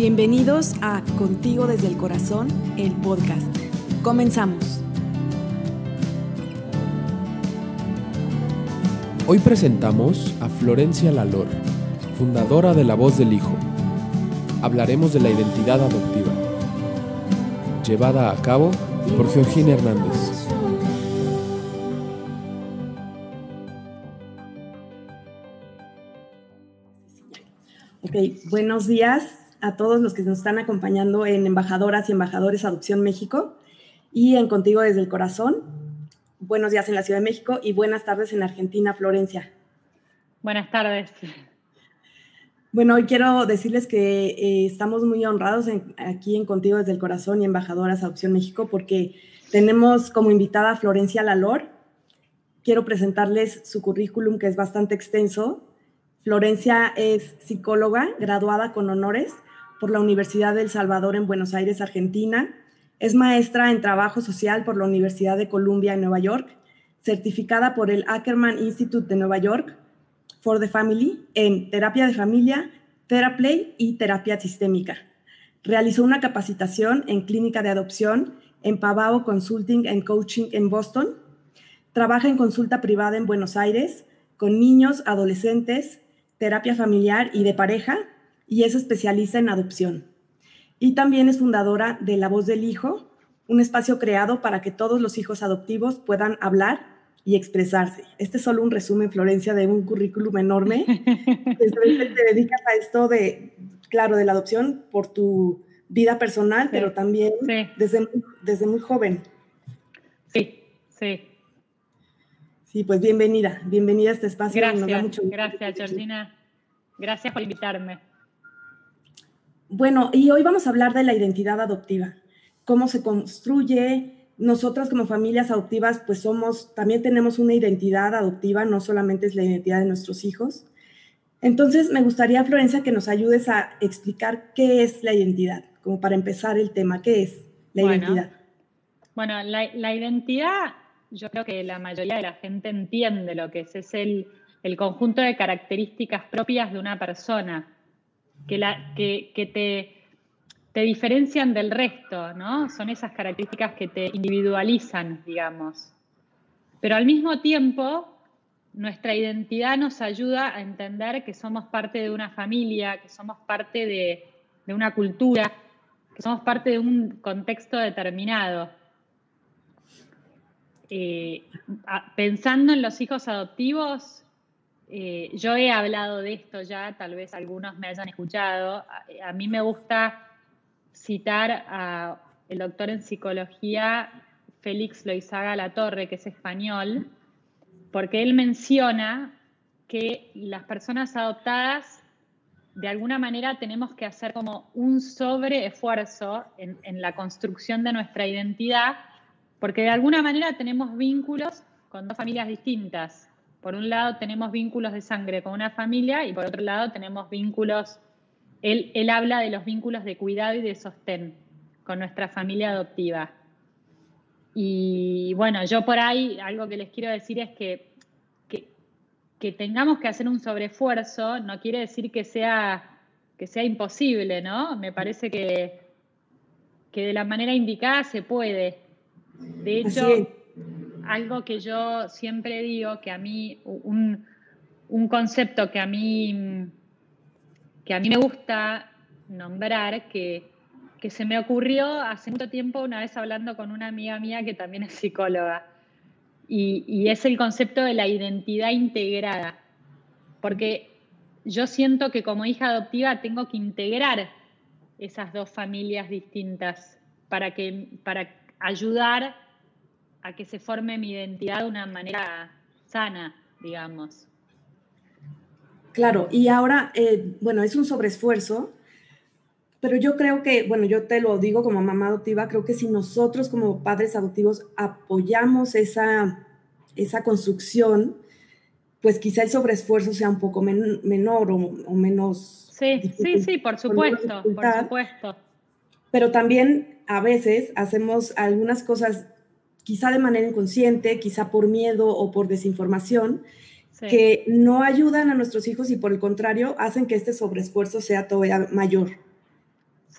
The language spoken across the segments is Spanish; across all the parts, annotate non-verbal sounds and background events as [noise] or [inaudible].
Bienvenidos a Contigo desde el Corazón, el podcast. Comenzamos. Hoy presentamos a Florencia Lalor, fundadora de La Voz del Hijo. Hablaremos de la identidad adoptiva, llevada a cabo por Georgina Hernández. Ok, buenos días a todos los que nos están acompañando en Embajadoras y Embajadores Adopción México y en Contigo desde el Corazón. Buenos días en la Ciudad de México y buenas tardes en Argentina, Florencia. Buenas tardes. Bueno, hoy quiero decirles que eh, estamos muy honrados aquí en Contigo desde el Corazón y Embajadoras Adopción México porque tenemos como invitada a Florencia Lalor. Quiero presentarles su currículum que es bastante extenso. Florencia es psicóloga graduada con honores por la Universidad del Salvador en Buenos Aires, Argentina. Es maestra en trabajo social por la Universidad de Columbia en Nueva York, certificada por el Ackerman Institute de Nueva York for the Family en terapia de familia, Theraplay y terapia sistémica. Realizó una capacitación en clínica de adopción en Pavao Consulting and Coaching en Boston. Trabaja en consulta privada en Buenos Aires con niños, adolescentes, terapia familiar y de pareja y es especialista en adopción. Y también es fundadora de La Voz del Hijo, un espacio creado para que todos los hijos adoptivos puedan hablar y expresarse. Este es solo un resumen, Florencia, de un currículum enorme. [laughs] te dedicas a esto de, claro, de la adopción por tu vida personal, pero también desde, desde muy joven. Sí, sí. Sí, pues bienvenida, bienvenida a este espacio. Gracias, gracias, Georgina. Gracias por invitarme. Bueno, y hoy vamos a hablar de la identidad adoptiva, cómo se construye. Nosotras como familias adoptivas, pues somos, también tenemos una identidad adoptiva, no solamente es la identidad de nuestros hijos. Entonces, me gustaría, Florencia, que nos ayudes a explicar qué es la identidad, como para empezar el tema, ¿qué es la identidad? Bueno, la, la, identidad, yo creo que la mayoría de la gente entiende lo que es, es el, el conjunto de características propias de una persona que, te, diferencian del resto, ¿no? Son esas características que te individualizan, digamos. Pero al mismo tiempo, nuestra identidad nos ayuda a entender que somos parte de una familia, que somos parte de, de una cultura, que somos parte de un contexto determinado. Eh, pensando en los hijos adoptivos, eh, yo he hablado de esto ya, tal vez algunos me hayan escuchado. A, mí me gusta citar al doctor en psicología Félix Loizaga Latorre, que es español, porque él menciona que las personas adoptadas de alguna manera tenemos que hacer como un sobreesfuerzo en, en la construcción de nuestra identidad, porque de alguna manera tenemos vínculos con dos familias distintas. Por un lado tenemos vínculos de sangre con una familia y por otro lado tenemos vínculos, él, él habla de los vínculos de cuidado y de sostén con nuestra familia adoptiva. Y bueno, yo por ahí algo que les quiero decir es que, que, tengamos que hacer un sobreesfuerzo no quiere decir que sea, que sea imposible, ¿no? Me parece que, que de la manera indicada se puede. De hecho, algo que yo siempre digo, que a mí, un, concepto que a mí, que a mí me gusta nombrar, que, que se me ocurrió hace mucho tiempo una vez hablando con una amiga mía que también es psicóloga, y, y es el concepto de la identidad integrada, porque yo siento que como hija adoptiva tengo que integrar esas dos familias distintas para, que, para ayudar a que se forme mi identidad de una manera sana, digamos. Claro, y ahora, eh, bueno, es un sobreesfuerzo, pero yo creo que, bueno, yo te lo digo como mamá adoptiva, creo que si nosotros como padres adoptivos apoyamos esa, esa construcción, pues quizá el sobreesfuerzo sea un poco menor o, menos... Sí, sí, sí, por supuesto, por supuesto. Pero también a veces hacemos algunas cosas quizá de manera inconsciente, quizá por miedo o por desinformación, que no ayudan a nuestros hijos y por el contrario hacen que este sobreesfuerzo sea todavía mayor.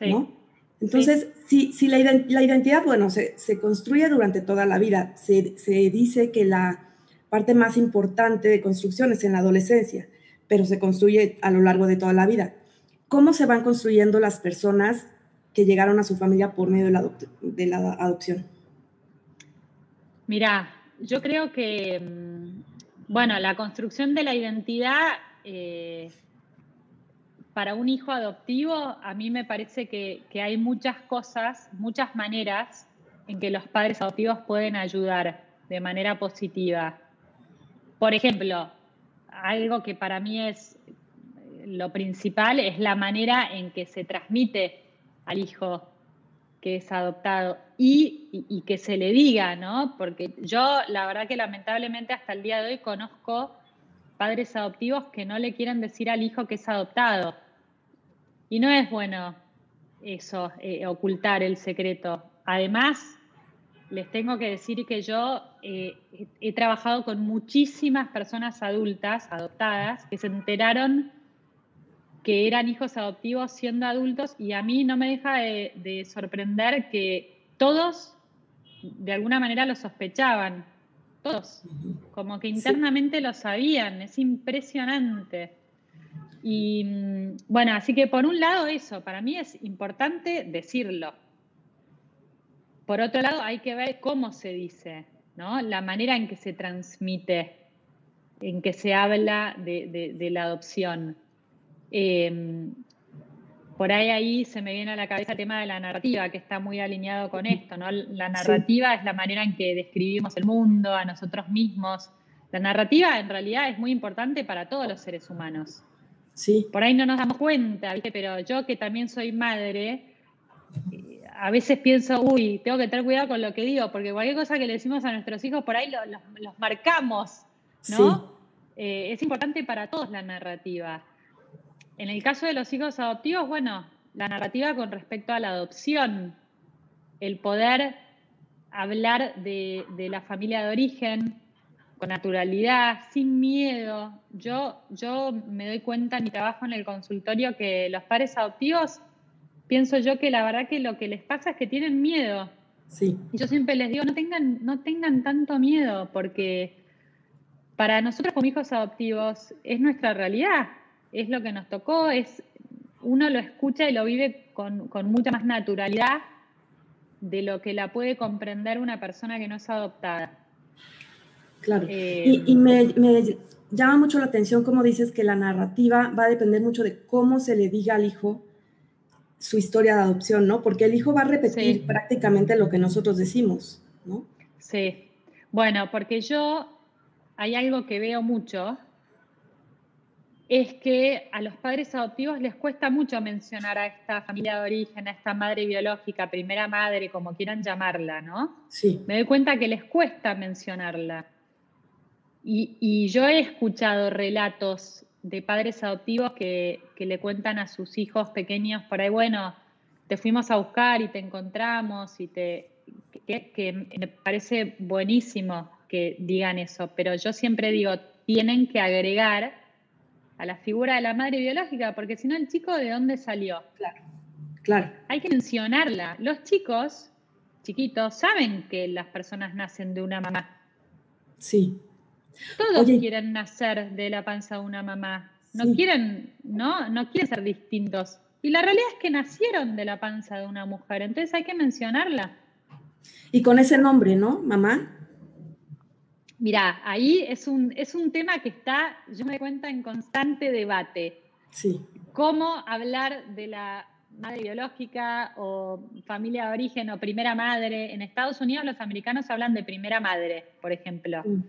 ¿no? Entonces, si, si la, identidad, bueno, se, construye durante toda la vida, se, se, dice que la parte más importante de construcción es en la adolescencia, pero se construye a lo largo de toda la vida. ¿Cómo se van construyendo las personas que llegaron a su familia por medio de la, de la adopción? Mira, yo creo que, mm, bueno, la construcción de la identidad eh, para un hijo adoptivo, a mí me parece que, hay muchas cosas, muchas maneras en que los padres adoptivos pueden ayudar de manera positiva. Por ejemplo, algo que para mí es lo principal es la manera en que se transmite al hijo que es adoptado y, que se le diga, ¿no? Porque yo, la verdad que lamentablemente hasta el día de hoy conozco padres adoptivos que no le quieren decir al hijo que es adoptado. Y no es bueno eso, eh, ocultar el secreto. Además, les tengo que decir que yo eh, he trabajado con muchísimas personas adultas, adoptadas, que se enteraron que eran hijos adoptivos siendo adultos y a mí no me deja de, sorprender que todos de alguna manera lo sospechaban, todos, como que internamente lo sabían, es impresionante. Y mm, bueno, así que por un lado eso, para mí es importante decirlo. Por otro lado, hay que ver cómo se dice, ¿no? La manera en que se transmite, en que se habla de la adopción. Em, por ahí ahí se me viene a la cabeza el tema de la narrativa, que está muy alineado con esto, ¿no? La narrativa es la manera en que describimos el mundo, a nosotros mismos. La narrativa en realidad es muy importante para todos los seres humanos. Sí. Por ahí no nos damos cuenta, ¿viste? Pero yo que también soy madre, eh, a veces pienso, uy, tengo que tener cuidado con lo que digo, porque cualquier cosa que le decimos a nuestros hijos, por ahí los marcamos, ¿no? Eh, es importante para todos la narrativa. En el caso de los hijos adoptivos, bueno, la narrativa con respecto a la adopción, el poder hablar de, la familia de origen con naturalidad, sin miedo. Yo, yo me doy cuenta en mi trabajo en el consultorio que los padres adoptivos, pienso yo que la verdad que lo que les pasa es que tienen miedo. Sí. Y yo siempre les digo, no tengan, no tengan tanto miedo, porque para nosotros como hijos adoptivos es nuestra realidad es lo que nos tocó, es uno lo escucha y lo vive con, mucha más naturalidad de lo que la puede comprender una persona que no es adoptada. Claro. Eh, y, me, llama mucho la atención cómo dices que la narrativa va a depender mucho de cómo se le diga al hijo su historia de adopción, ¿no? Porque el hijo va a repetir prácticamente lo que nosotros decimos, ¿no? Sí. Bueno, porque yo hay algo que veo mucho, es que a los padres adoptivos les cuesta mucho mencionar a esta familia de origen, a esta madre biológica, primera madre, como quieran llamarla, ¿no? Sí. Me doy cuenta que les cuesta mencionarla. Y, yo he escuchado relatos de padres adoptivos que, le cuentan a sus hijos pequeños por ahí, bueno, te fuimos a buscar y te encontramos y te... que me parece buenísimo que digan eso, pero yo siempre digo, tienen que agregar a la figura de la madre biológica, porque si no, el chico de dónde salió. Claro, claro. Hay que mencionarla. Los chicos, chiquitos, saben que las personas nacen de una mamá. Sí. Todos quieren nacer de la panza de una mamá. No quieren, ¿no? No quieren ser distintos. Y la realidad es que nacieron de la panza de una mujer, entonces hay que mencionarla. Y con ese nombre, ¿no? Mamá. Mira, ahí es un, es un tema que está, yo me doy cuenta, en constante debate. Sí. ¿Cómo hablar de la madre biológica o familia de origen o primera madre? En Estados Unidos los americanos hablan de primera madre, por ejemplo. Mm.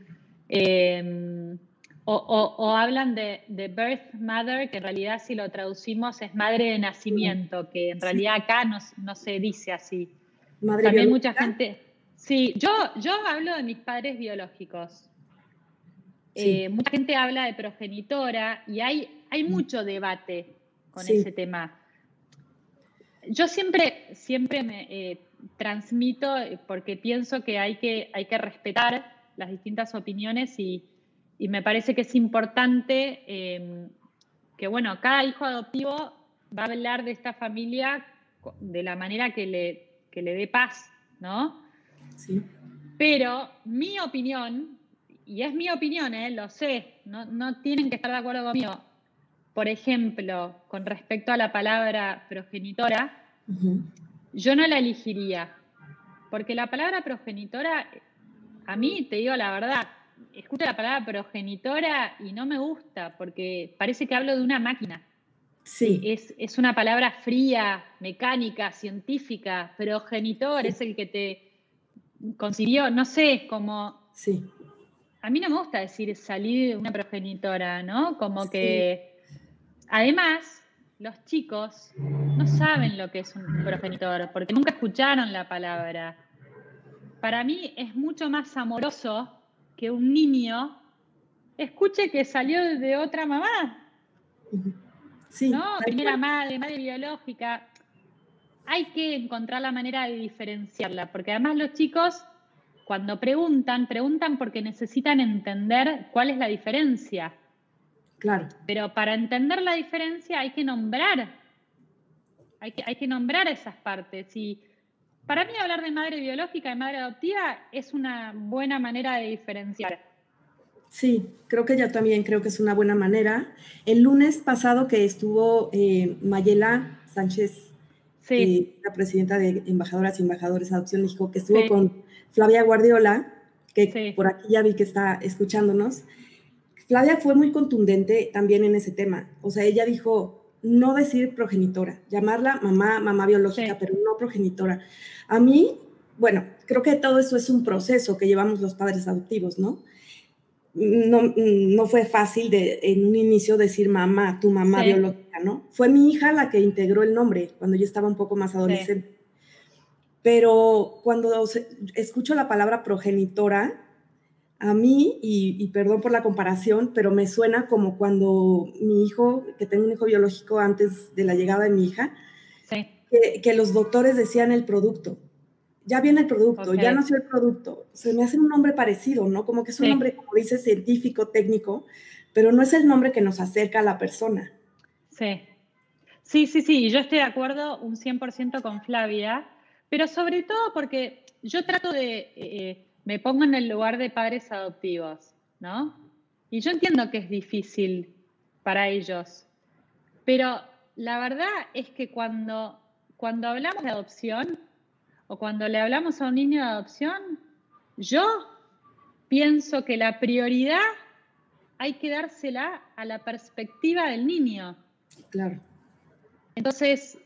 Em, o, hablan de, birth mother, que en realidad si lo traducimos es madre de nacimiento, que en realidad acá no, no se dice así. Madre También mucha gente Sí, yo, yo hablo de mis padres biológicos. Eh, mucha gente habla de progenitora y hay, hay mm. mucho debate con ese tema. Yo siempre, siempre me eh, transmito porque pienso que hay, que hay que respetar las distintas opiniones y, me parece que es importante em, que, bueno, cada hijo adoptivo va a hablar de esta familia de la manera que le, que le dé paz, ¿no? Sí. Pero mi opinión, y es mi opinión, ¿eh? lo sé, no, no tienen que estar de acuerdo conmigo, por ejemplo, con respecto a la palabra progenitora, yo no la elegiría, porque la palabra progenitora, a mí, te digo la verdad, escucho la palabra progenitora y no me gusta, porque parece que hablo de una máquina. Sí. Es, es una palabra fría, mecánica, científica, progenitor es el que te consiguió, no sé, como... Sí. A mí no me gusta decir salir de una progenitora, ¿no? Como que Además, los chicos no saben lo que es un progenitor, porque nunca escucharon la palabra. Para mí es mucho más amoroso que un niño escuche que salió de otra mamá. Sí, ¿No? Primera madre, madre biológica. Hay que encontrar la manera de diferenciarla, porque además los chicos, cuando preguntan, preguntan porque necesitan entender cuál es la diferencia. Claro. Pero para entender la diferencia hay que nombrar, hay que, hay que nombrar esas partes. Y para mí hablar de madre biológica y madre adoptiva es una buena manera de diferenciar. Sí, creo que yo también creo que es una buena manera. El lunes pasado que estuvo eh, Mayela Sánchez, eh, la presidenta de Embajadoras y Embajadores de Adopción México, que estuvo con Flavia Guardiola, que por aquí ya vi que está escuchándonos, Flavia fue muy contundente también en ese tema. O sea, ella dijo, no decir progenitora, llamarla mamá, mamá biológica, pero no progenitora. A mí, bueno, creo que todo eso es un proceso que llevamos los padres adoptivos, ¿no? No, no fue fácil de, en un inicio decir mamá, tu mamá biológica, ¿no? Fue mi hija la que integró el nombre cuando yo estaba un poco más adolescente. Pero cuando escucho la palabra progenitora, a mí, y, perdón por la comparación, pero me suena como cuando mi hijo, que tengo un hijo biológico antes de la llegada de mi hija, que, los doctores decían el producto. Ya viene el producto, ya nació el producto. Se me hace un nombre parecido, ¿no? Como que es un nombre, como dice, científico, técnico, pero no es el nombre que nos acerca a la persona. Sí. Sí, sí, yo estoy de acuerdo un 100% con Flavia, pero sobre todo porque yo trato de... Eh, me pongo en el lugar de padres adoptivos, ¿no? Y yo entiendo que es difícil para ellos, pero la verdad es que cuando, cuando hablamos de adopción o cuando le hablamos a un niño de adopción, yo pienso que la prioridad hay que dársela a la perspectiva del niño. Claro. Entonces,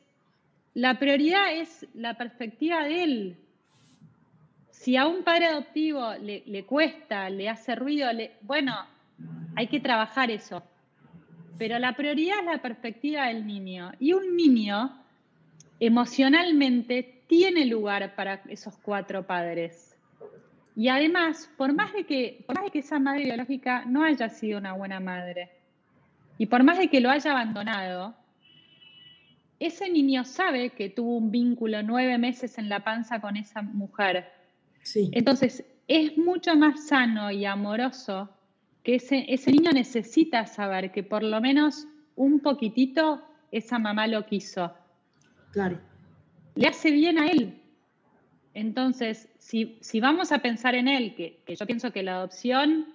la prioridad es la perspectiva de él, si a un padre adoptivo le, cuesta, le hace ruido, bueno, hay que trabajar eso. Pero la prioridad es la perspectiva del niño. Y un niño emocionalmente tiene lugar para esos cuatro padres. Y además, por más de que, por más de que esa madre biológica no haya sido una buena madre, y por más de que lo haya abandonado, ese niño sabe que tuvo un vínculo nueve meses en la panza con esa mujer entonces, es mucho más sano y amoroso que ese, ese niño necesita saber que por lo menos un poquitito esa mamá lo quiso. Claro. Le hace bien a él. Entonces, si, vamos a pensar en él, que, que, yo pienso que la adopción,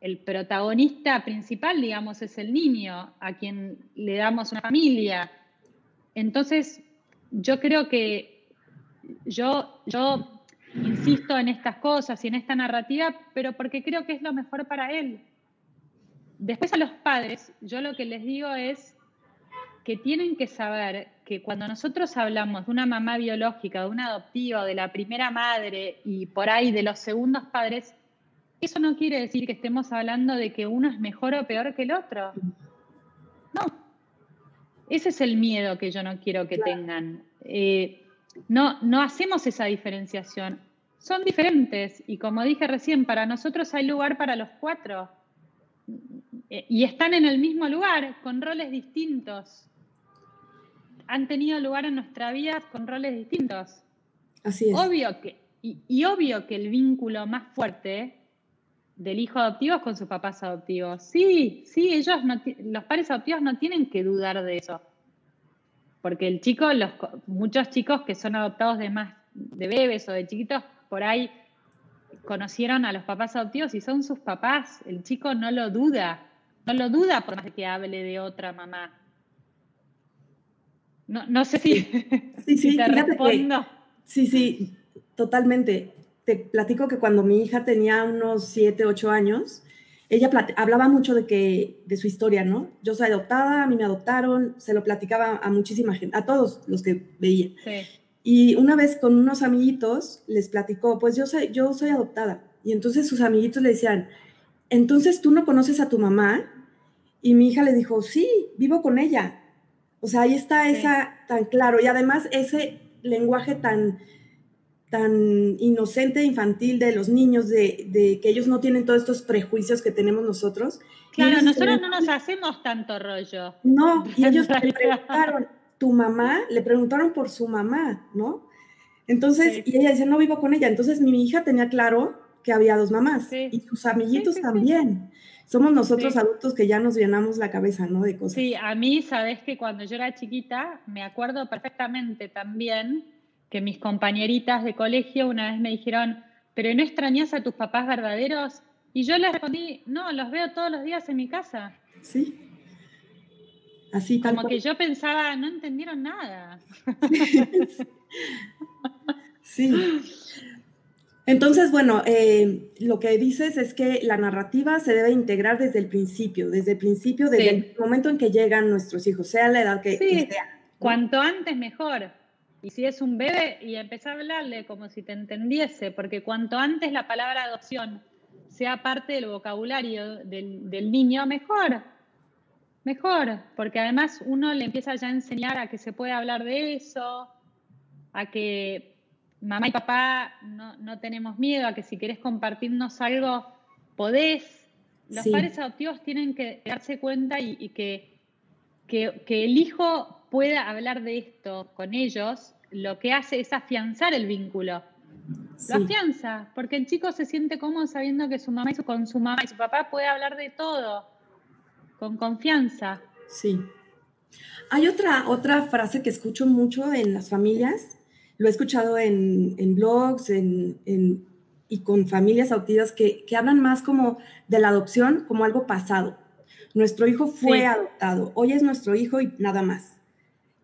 el protagonista principal, digamos, es el niño, a quien le damos una familia. Entonces, yo creo que yo, yo insisto en estas cosas y en esta narrativa, pero porque creo que es lo mejor para él. Después a los padres, yo lo que les digo es que tienen que saber que cuando nosotros hablamos de una mamá biológica, de una adoptiva, de la primera madre y por ahí de los segundos padres, eso no quiere decir que estemos hablando de que uno es mejor o peor que el otro. No. Ese es el miedo que yo no quiero que tengan. Eh, no, no hacemos esa diferenciación. Son diferentes y como dije recién, para nosotros hay lugar para los cuatro y están en el mismo lugar con roles distintos. Han tenido lugar en nuestra vida con roles distintos. Así es. Obvio que, y, obvio que el vínculo más fuerte del hijo adoptivo con sus papás adoptivos. Sí, sí, ellos los padres adoptivos no tienen que dudar de eso porque el chico, los, muchos chicos que son adoptados de más de bebés o de chiquitos, por ahí conocieron a los papás adoptivos y son sus papás. El chico no lo duda, no lo duda por más que hable de otra mamá. No, no sé si, sí, sí, te respondo. sí, sí, totalmente. Te platico que cuando mi hija tenía unos 7, 8 años, ella hablaba mucho de, que, de su historia, ¿no? Yo soy adoptada, a mí me adoptaron, se lo platicaba a muchísima gente, a todos los que veía. Y una vez con unos amiguitos les platicó, pues yo soy, yo soy adoptada. Y entonces sus amiguitos le decían, entonces tú no conoces a tu mamá. Y mi hija le dijo, sí, vivo con ella. O sea, ahí está esa tan claro. Y además ese lenguaje tan, tan inocente, infantil de los niños, de, que ellos no tienen todos estos prejuicios que tenemos nosotros. Claro, nosotros no nos hacemos tanto rollo. No, y ellos [laughs] le preguntaron, tu mamá, le preguntaron por su mamá, ¿no? Entonces, y ella dice, no vivo con ella. Entonces mi hija tenía claro que había dos mamás y sus amiguitos también somos nosotros adultos que ya nos llenamos la cabeza, ¿no? De cosas. Sí, a mí, sabes que cuando yo era chiquita, me acuerdo perfectamente también que mis compañeritas de colegio una vez me dijeron, pero ¿no extrañas a tus papás verdaderos? Y yo les respondí, no, los veo todos los días en mi casa. Sí. Así Como que yo pensaba, no entendieron nada. [laughs] sí. Entonces, bueno, eh, lo que dices es que la narrativa se debe integrar desde el principio, desde el principio, desde el momento en que llegan nuestros hijos, sea la edad que, sea. Cuanto antes mejor. Y si es un bebé, y empezar a hablarle como si te entendiese, porque cuanto antes la palabra adopción sea parte del vocabulario del, del niño, mejor. Mejor, porque además uno le empieza ya a enseñar a que se puede hablar de eso, a que mamá y papá no, tenemos miedo a que si querés compartirnos algo, podés. Los padres adoptivos tienen que darse cuenta y, que, que, el hijo pueda hablar de esto con ellos, lo que hace es afianzar el vínculo. Lo afianza, porque el chico se siente cómodo sabiendo que su mamá y su, con su mamá y su papá puede hablar de todo, con confianza. Sí. Hay otra, otra frase que escucho mucho en las familias lo he escuchado en, blogs y con familias adoptivas que, hablan más como de la adopción como algo pasado. Nuestro hijo fue adoptado, hoy es nuestro hijo y nada más.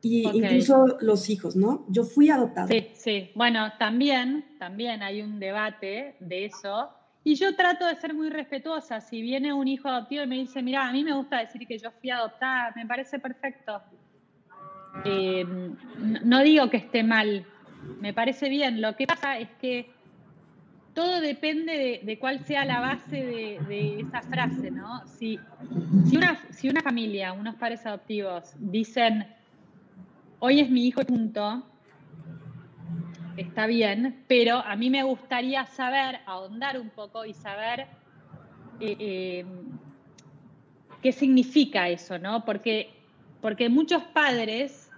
Y incluso los hijos, ¿no? Yo fui adoptado. Sí, sí. Bueno, también, también hay un debate de eso. Y yo trato de ser muy respetuosa. Si viene un hijo adoptivo y me dice, mira, a mí me gusta decir que yo fui adoptada, me parece perfecto. Eh, no digo que esté mal, me parece bien. Lo que pasa es que todo depende de, cuál sea la base de, esa frase, ¿no? Si, una, si una familia, unos padres adoptivos dicen, hoy es mi hijo está bien, pero a mí me gustaría saber, ahondar un poco y saber eh, eh, qué significa eso, ¿no? Porque, porque muchos padres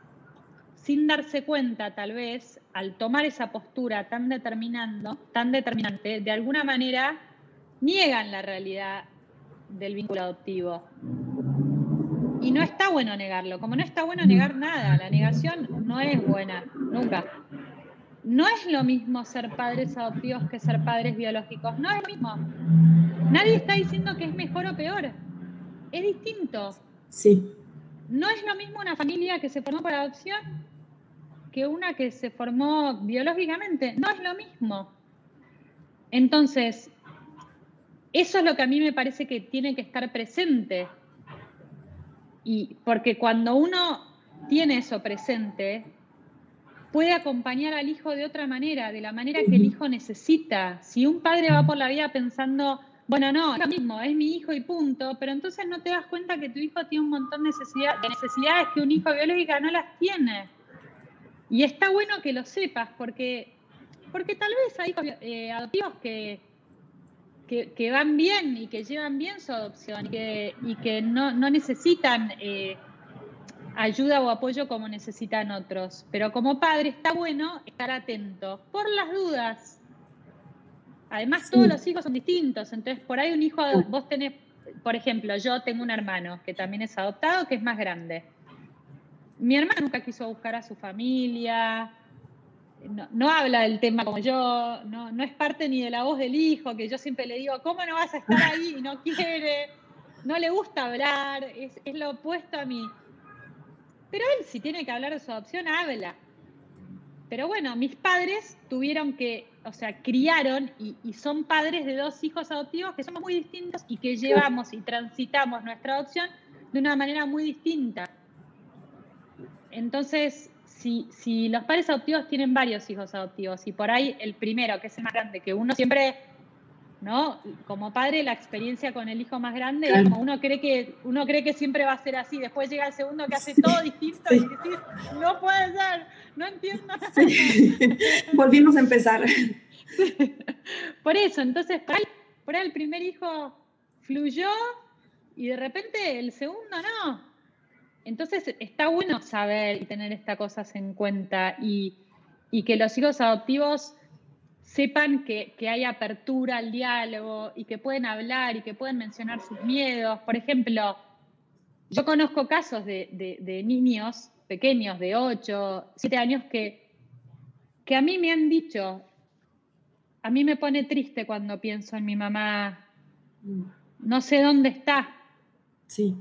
sin darse cuenta tal vez, al tomar esa postura tan determinando, tan determinante, de alguna manera niegan la realidad del vínculo adoptivo. Y no está bueno negarlo, como no está bueno negar nada, la negación no es buena, nunca. No es lo mismo ser padres adoptivos que ser padres biológicos, no es lo mismo. Nadie está diciendo que es mejor o peor, es distinto. Sí. No es lo mismo una familia que se formó por adopción que una que se formó biológicamente. No es lo mismo. Entonces, eso es lo que a mí me parece que tiene que estar presente. Y porque cuando uno tiene eso presente, puede acompañar al hijo de otra manera, de la manera que el hijo necesita. Si un padre va por la vida pensando, bueno, no, es lo mismo, es mi hijo y punto, pero entonces no te das cuenta que tu hijo tiene un montón de, de necesidades que un hijo biológico no las tiene. Y está bueno que lo sepas, porque, porque tal vez hay eh, adoptivos que, que, van bien y que llevan bien su adopción y que, y que no, necesitan eh, ayuda o apoyo como necesitan otros. Pero como padre está bueno estar atento por las dudas. Además, todos los hijos son distintos, entonces por ahí un hijo, vos tenés, por ejemplo, yo tengo un hermano que también es adoptado, que es más grande. mi hermana nunca quiso buscar a su familia, no, habla del tema como yo, no, no, es parte ni de la voz del hijo, que yo siempre le digo, ¿cómo no vas a estar ahí? Y no quiere, no le gusta hablar, es, es lo opuesto a mí. Pero él si tiene que hablar de su adopción, habla. Pero bueno, mis padres tuvieron que, o sea, criaron y, y, son padres de dos hijos adoptivos que somos muy distintos y que llevamos y transitamos nuestra adopción de una manera muy distinta. Entonces, si, los padres adoptivos tienen varios hijos adoptivos y por ahí el primero, que es el más grande, que uno siempre, ¿no? Como padre, la experiencia con el hijo más grande, como uno cree que uno cree que siempre va a ser así. Después llega el segundo que hace todo distinto y dice, no puede ser, no entiendo. [laughs] Volvimos a empezar. [laughs] Por eso, entonces, por ahí, por ahí el primer hijo fluyó y de repente el segundo no. Entonces está bueno saber y tener estas cosas en cuenta y, que los hijos adoptivos sepan que, hay apertura al diálogo y que pueden hablar y que pueden mencionar sus miedos. Por ejemplo, yo conozco casos de, niños pequeños de 8, 7 años que, que a mí me han dicho, a mí me pone triste cuando pienso en mi mamá, mm. no sé dónde está. Sí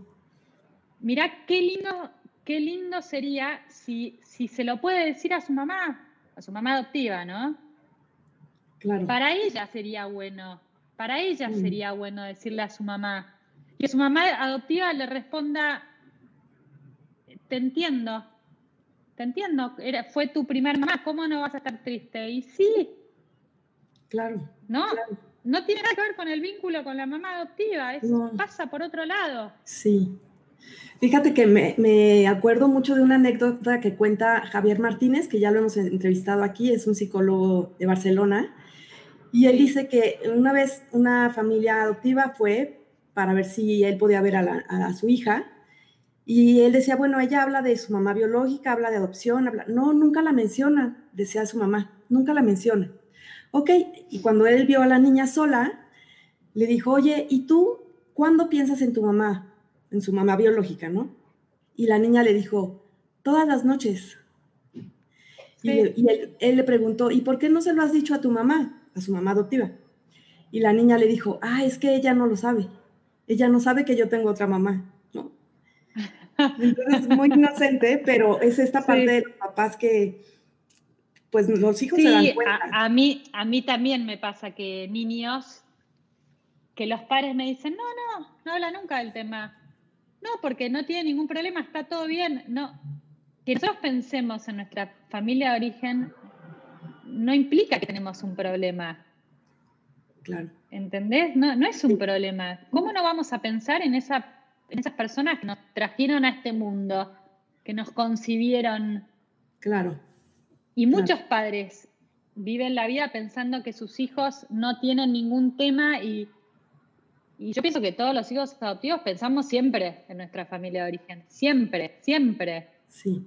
mirá qué lindo, qué lindo sería si, si se lo puede decir a su mamá, a su mamá adoptiva, ¿no? Claro. Para ella sería bueno, para ella sería bueno decirle a su mamá. Que su mamá adoptiva le responda, te entiendo, te entiendo, Era, fue tu primer mamá, ¿cómo no vas a estar triste? Y sí. Claro. ¿No? No tiene nada que ver con el vínculo con la mamá adoptiva, eso pasa por otro lado. Sí. Fíjate que me, acuerdo mucho de una anécdota que cuenta Javier Martínez, que ya lo hemos entrevistado aquí, es un psicólogo de Barcelona, y él dice que una vez una familia adoptiva fue para ver si él podía ver a, su hija, y él decía, bueno, ella habla de su mamá biológica, habla de adopción, habla... no, nunca la menciona, decía su mamá, nunca la menciona. Ok, y cuando él vio a la niña sola, le dijo, oye, ¿y tú cuándo piensas en tu mamá? En su mamá biológica, ¿no? Y la niña le dijo, todas las noches. Y, él, le preguntó, ¿y por qué no se lo has dicho a tu mamá, a su mamá adoptiva? Y la niña le dijo, ah, es que ella no lo sabe. Ella no sabe que yo tengo otra mamá, ¿no? Entonces, muy inocente, pero es esta parte de los papás que, pues los hijos se dan cuenta. A, a, mí, a mí también me pasa que niños, que los padres me dicen, no, no, no habla nunca del tema. No, porque no tiene ningún problema, está todo bien. No. Que nosotros pensemos en nuestra familia de origen no implica que tenemos un problema. Claro. ¿Entendés? No, no es un problema. ¿Cómo no vamos a pensar en, esa, en esas personas que nos trajeron a este mundo, que nos concibieron? Claro. Y muchos padres viven la vida pensando que sus hijos no tienen ningún tema y y yo pienso que todos los hijos adoptivos pensamos siempre en nuestra familia de origen. Siempre, siempre. Sí.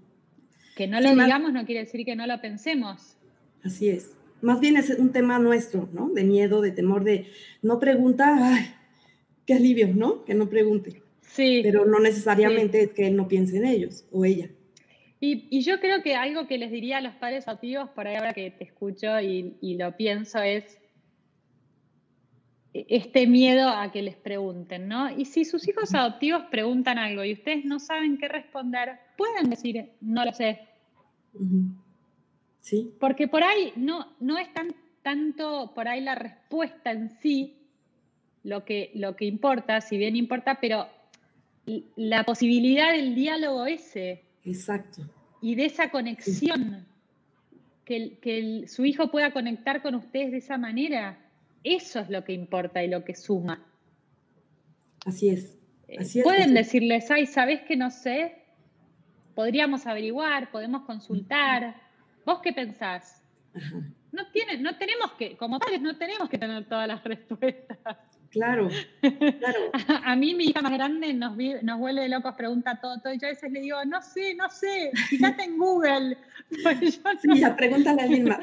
Que no lo digamos no quiere decir que no lo pensemos. Así es. Más bien es un tema nuestro, ¿no? De miedo, de temor, de no pregunta, ay, qué alivio, ¿no? Que no pregunte. Sí. Pero no necesariamente es que él no piense en ellos o ella. Y, y, yo creo que algo que les diría a los padres adoptivos, por ahí ahora que te escucho y, y lo pienso, es este miedo a que les pregunten, ¿no? Y si sus hijos adoptivos preguntan algo y ustedes no saben qué responder, pueden decir, no lo sé. Sí. Porque por ahí no, no es tan, tanto por ahí la respuesta en sí lo que, lo que importa, si bien importa, pero la posibilidad del diálogo ese. Exacto. Y de esa conexión, que, que su hijo pueda conectar con ustedes de esa manera eso es lo que importa y lo que suma. Así es. Eh, Pueden decirles, ay, ¿sabes que no sé? Podríamos averiguar, podemos consultar. ¿Vos qué pensás? No, tiene, no tenemos que, como padres, no tenemos que tener todas las [laughs] respuestas. Claro, claro. [laughs] A, mí mi hija más grande nos, nos vuelve locos, pregunta todo, todo, y yo a veces le digo, no sé, no sé, fíjate en Google. [laughs] Pues sí, la pregunta la misma.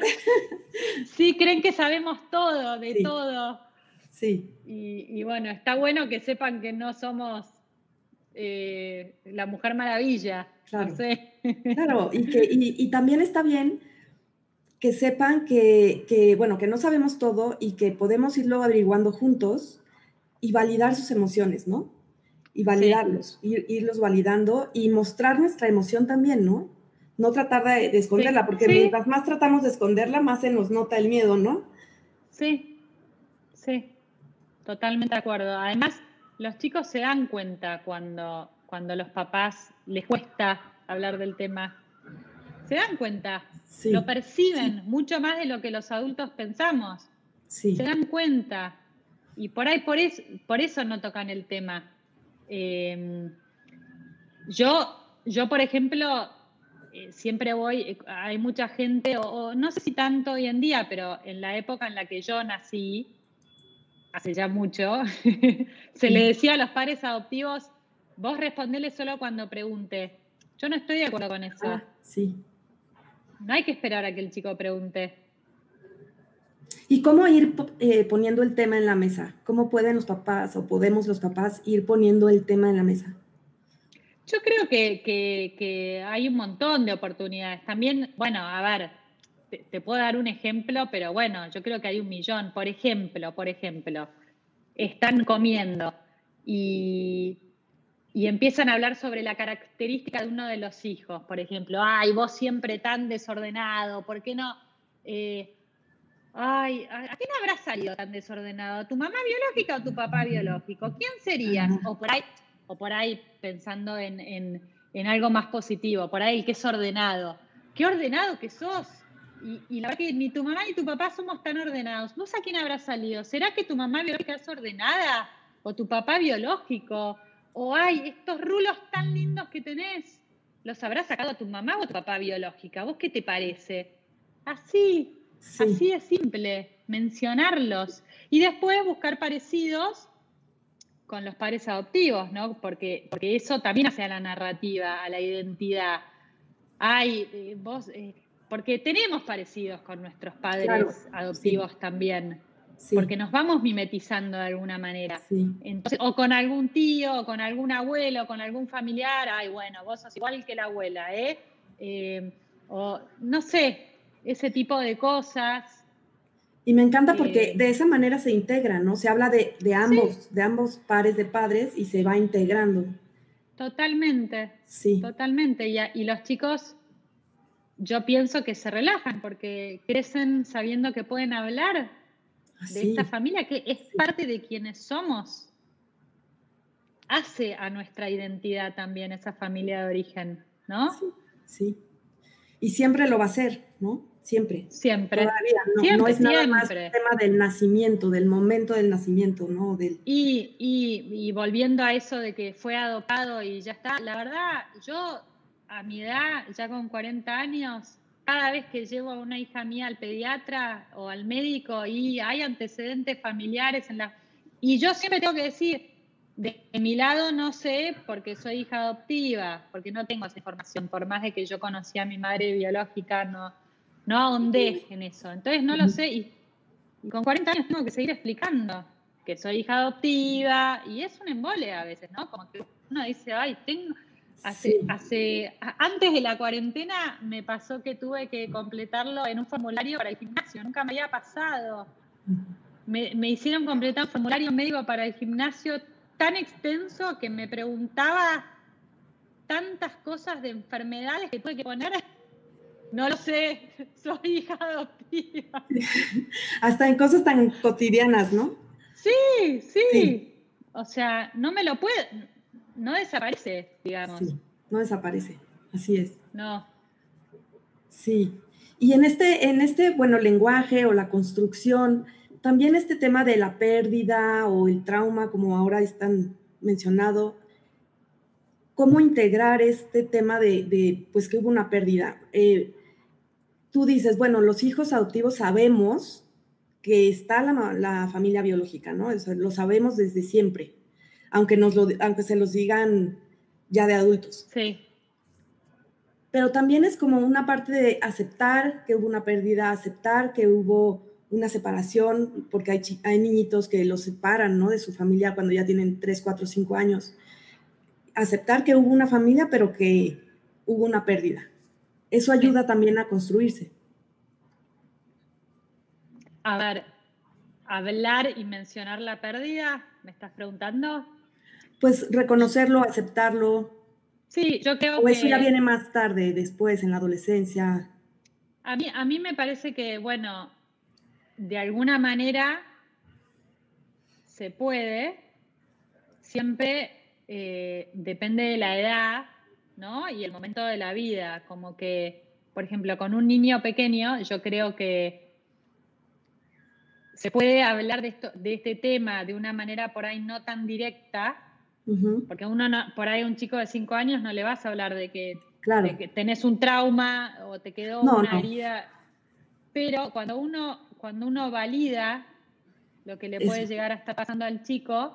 [laughs] sí, creen que sabemos todo, de todo. Sí. Y, bueno, está bueno que sepan que no somos eh, la Mujer Maravilla. Claro, claro y, que, y, también está bien que sepan que, que, bueno, que no sabemos todo y que podemos irlo averiguando juntos y validar sus emociones, ¿no? Y validarlos, irlos validando y mostrar nuestra emoción también, ¿no? No tratar de, esconderla, porque mientras más tratamos de esconderla, más se nos nota el miedo, ¿no? Sí, sí, totalmente de acuerdo. Además, los chicos se dan cuenta cuando, cuando los papás les cuesta hablar del tema. Se dan cuenta, lo perciben mucho más de lo que los adultos pensamos. Se dan cuenta. Y por ahí, por eso, por eso no tocan el tema. Em, yo, yo, por ejemplo, eh, siempre voy, eh, hay mucha gente, o, no sé si tanto hoy en día, pero en la época en la que yo nací, hace ya mucho, [laughs] se le decía a los padres adoptivos, vos respondele solo cuando pregunte. Yo no estoy de acuerdo con eso. Ah, sí. No hay que esperar a que el chico pregunte. ¿Y cómo ir eh, poniendo el tema en la mesa? ¿Cómo pueden los papás o podemos los papás ir poniendo el tema en la mesa? Yo creo que, hay un montón de oportunidades. También, bueno, a ver, te, puedo dar un ejemplo, pero bueno, yo creo que hay un millón. Por ejemplo, por ejemplo, están comiendo y, empiezan a hablar sobre la característica de uno de los hijos. Por ejemplo, ay, vos siempre tan desordenado, ¿por qué no? Eh, ay, ¿a quién habrá salido tan desordenado? ¿Tu mamá biológica o tu papá biológico? ¿Quién serías? O por ahí o por ahí pensando en, algo más positivo, por ahí que es ordenado. ¡Qué ordenado que sos! Y, la verdad que ni tu mamá ni tu papá somos tan ordenados. ¿Vos a quién habrás salido? ¿Será que tu mamá biológica es ordenada? ¿O tu papá biológico? ¿O hay estos rulos tan lindos que tenés? ¿Los habrás sacado a tu mamá o tu papá biológica? ¿Vos qué te parece? Así, así de simple, mencionarlos. Y después buscar parecidos con los padres adoptivos, ¿no? Porque, porque eso también hace a la narrativa, a la identidad. Ay, eh, vos, eh, porque tenemos parecidos con nuestros padres adoptivos también. Porque nos vamos mimetizando de alguna manera. Entonces, o con algún tío, o con algún abuelo, con algún familiar, ay, bueno, vos sos igual que la abuela, ¿eh? eh o no sé, ese tipo de cosas. Y me encanta porque de esa manera se integra, ¿no? Se habla de, ambos, de ambos pares de padres y se va integrando. Totalmente. Sí. Totalmente. Y, y los chicos, yo pienso que se relajan porque crecen sabiendo que pueden hablar de esta familia, que es parte de quienes somos. Hace a nuestra identidad también esa familia de origen, ¿no? Sí, sí. Y siempre lo va a ser, ¿no? Siempre. Siempre. Todavía. No, es nada más el tema del nacimiento, del momento del nacimiento, ¿no? Del... Y, y, volviendo a eso de que fue adoptado y ya está, la verdad, yo a mi edad, ya con 40 años, cada vez que llevo a una hija mía al pediatra o al médico y hay antecedentes familiares en la... Y yo siempre tengo que decir, de mi lado no sé porque soy hija adoptiva, porque no tengo esa información, por más de que yo conocía a mi madre biológica, no no ahondé en eso. Entonces no lo sé y, con 40 años tengo que seguir explicando que soy hija adoptiva y es un embole a veces, ¿no? Como que uno dice, ay, tengo... Hace, hace, antes de la cuarentena me pasó que tuve que completarlo en un formulario para el gimnasio, nunca me había pasado. Me, me hicieron completar un formulario médico para el gimnasio tan extenso que me preguntaba tantas cosas de enfermedades que tuve que poner no lo sé, [laughs] soy hija adoptiva. [laughs] Hasta en cosas tan cotidianas, ¿no? Sí, sí, O sea, no me lo puede, no desaparece, digamos. Sí, no desaparece, así es. No. Sí. Y en este, en este, bueno, lenguaje o la construcción, también este tema de la pérdida o el trauma, como ahora están mencionado, cómo integrar este tema de, pues que hubo una pérdida. Eh, tú dices, bueno, los hijos adoptivos sabemos que está la, familia biológica, ¿no? lo sabemos desde siempre, aunque, nos lo, aunque se los digan ya de adultos. Sí. Pero también es como una parte de aceptar que hubo una pérdida, aceptar que hubo una separación, porque hay, hay niñitos que los separan, ¿no? De su familia cuando ya tienen 3, 4, 5 años aceptar que hubo una familia, pero que hubo una pérdida. Eso ayuda también a construirse. A ver, hablar y mencionar la pérdida, ¿me estás preguntando? Pues reconocerlo, aceptarlo. Sí, yo creo que... O eso ya viene más tarde, después, en la adolescencia. A mí, a mí me parece que, bueno, de alguna manera se puede, siempre eh, depende de la edad, ¿no? Y el momento de la vida, como que, por ejemplo, con un niño pequeño, yo creo que se puede hablar de, esto, de este tema de una manera por ahí no tan directa, porque uno por ahí un chico de 5 años no le vas a hablar de que, tenés un trauma o te quedó una herida, pero cuando uno, cuando uno valida lo que le puede llegar a estar pasando al chico,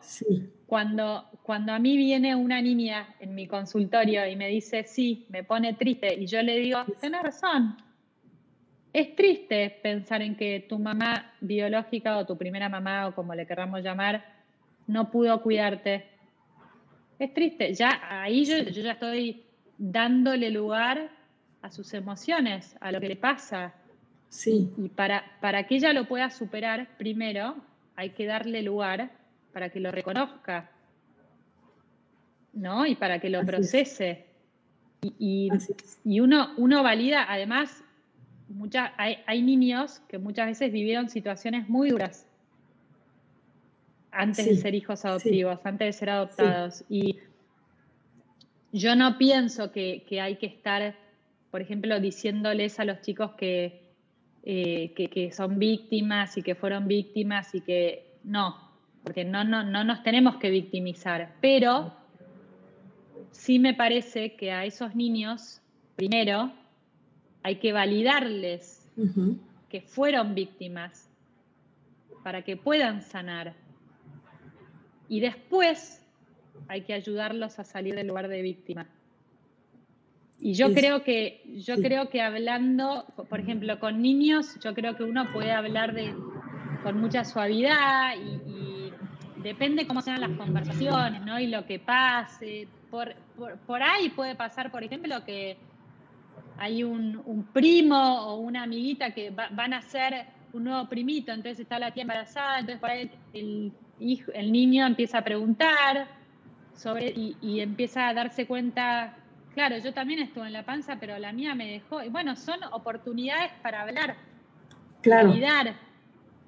cuando, cuando a mí viene una niña en mi consultorio y me dice, sí, me pone triste, y yo le digo, tenés razón, es triste pensar en que tu mamá biológica o tu primera mamá o como le querramos llamar, no pudo cuidarte. Es triste, ya ahí yo, yo ya estoy dándole lugar a sus emociones, a lo que le pasa. Sí. Y para, para que ella lo pueda superar, primero hay que darle lugar para que lo reconozca, ¿no? Y para que lo procese. Y, uno, uno valida, además, hay, niños que muchas veces vivieron situaciones muy duras antes de ser hijos adoptivos, antes de ser adoptados. Y yo no pienso que, hay que estar, por ejemplo, diciéndoles a los chicos que, eh, que, son víctimas y que fueron víctimas y que no, porque no, no, no nos tenemos que victimizar, pero sí me parece que a esos niños, primero, hay que validarles que fueron víctimas para que puedan sanar. Y después hay que ayudarlos a salir del lugar de víctima. Y yo creo que, yo creo que hablando, por ejemplo, con niños, yo creo que uno puede hablar de, con mucha suavidad y, depende cómo sean las conversaciones, ¿no? Y lo que pase. Por, por, ahí puede pasar, por ejemplo, que hay un, primo o una amiguita que van a ser un nuevo primito, entonces está la tía embarazada, entonces por ahí el, hijo, el niño empieza a preguntar sobre y, y empieza a darse cuenta Claro, yo también estuve en la panza, pero la mía me dejó. Y bueno, son oportunidades para hablar, claro. validar,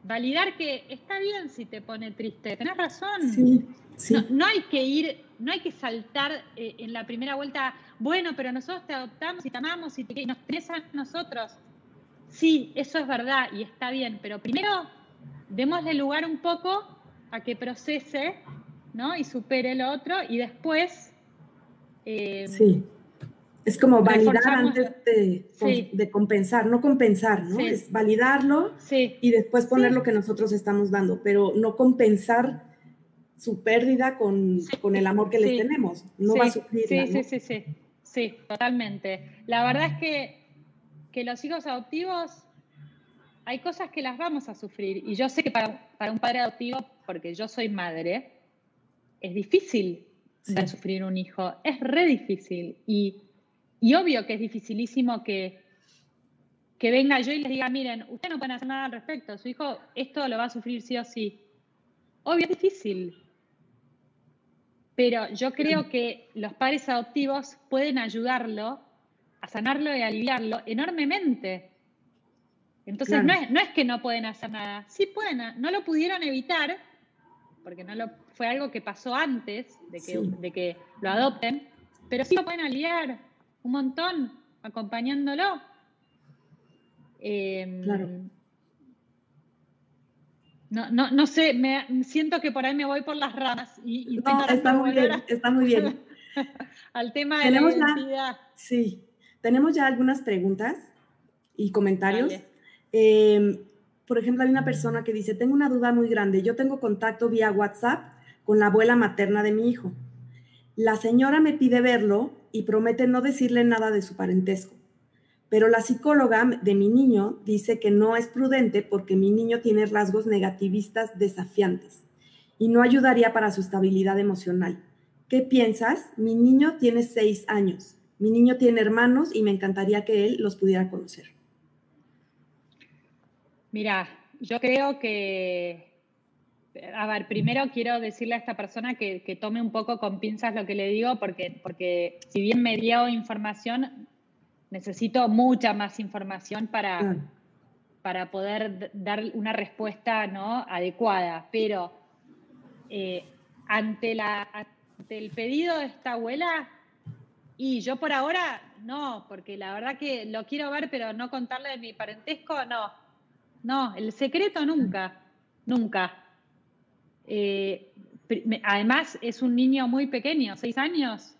validar que está bien si te pone triste. Tenés razón. Sí, No, hay que ir, no hay que saltar eh, en la primera vuelta. Bueno, pero nosotros te adoptamos y te amamos y, nos tenés a nosotros. Sí, eso es verdad y está bien, pero primero démosle lugar un poco a que procese, ¿no? Y supere lo otro y después eh, sí. Es como validar antes de, compensar, no compensar, ¿no? Es validarlo y después poner lo que nosotros estamos dando, pero no compensar su pérdida con, el amor que les tenemos. No va a sufrir. Sí, sí, sí, sí, sí, totalmente. La verdad es que, que los hijos adoptivos hay cosas que las vamos a sufrir. Y yo sé que para, para un padre adoptivo, porque yo soy madre, es difícil ver sufrir un hijo. Es re difícil. Y y obvio que es dificilísimo que, que venga yo y les diga, miren, ustedes no pueden hacer nada al respecto, su hijo esto lo va a sufrir sí o sí. Obvio, es difícil. Pero yo creo que los padres adoptivos pueden ayudarlo a sanarlo y aliviarlo enormemente. Entonces no, es, no es que no pueden hacer nada, sí pueden, no lo pudieron evitar, porque no lo, fue algo que pasó antes de que, de que lo adopten, pero sí lo pueden aliviar un montón acompañándolo. Em, claro. No, no, no sé, me, siento que por ahí me voy por las ramas. Y, no, está muy bien, está muy bien. al tema de la identidad. sí, tenemos ya algunas preguntas y comentarios. Em, por ejemplo, hay una persona que dice, tengo una duda muy grande, yo tengo contacto vía WhatsApp con la abuela materna de mi hijo. La señora me pide verlo y promete no decirle nada de su parentesco. Pero la psicóloga de mi niño dice que no es prudente porque mi niño tiene rasgos negativistas desafiantes y no ayudaría para su estabilidad emocional. ¿qué piensas? Mi niño tiene seis años. Mi niño tiene hermanos y me encantaría que él los pudiera conocer. Mira, yo creo que, a ver, primero quiero decirle a esta persona que, tome un poco con pinzas lo que le digo, porque, porque si bien me dio información, necesito mucha más información para, para poder dar una respuesta ¿no? adecuada. Pero eh, ante, la, ante el pedido de esta abuela, y yo por ahora no, porque la verdad que lo quiero ver, pero no contarle de mi parentesco, no. No, el secreto nunca, nunca. Eh, además, es un niño muy pequeño, seis años.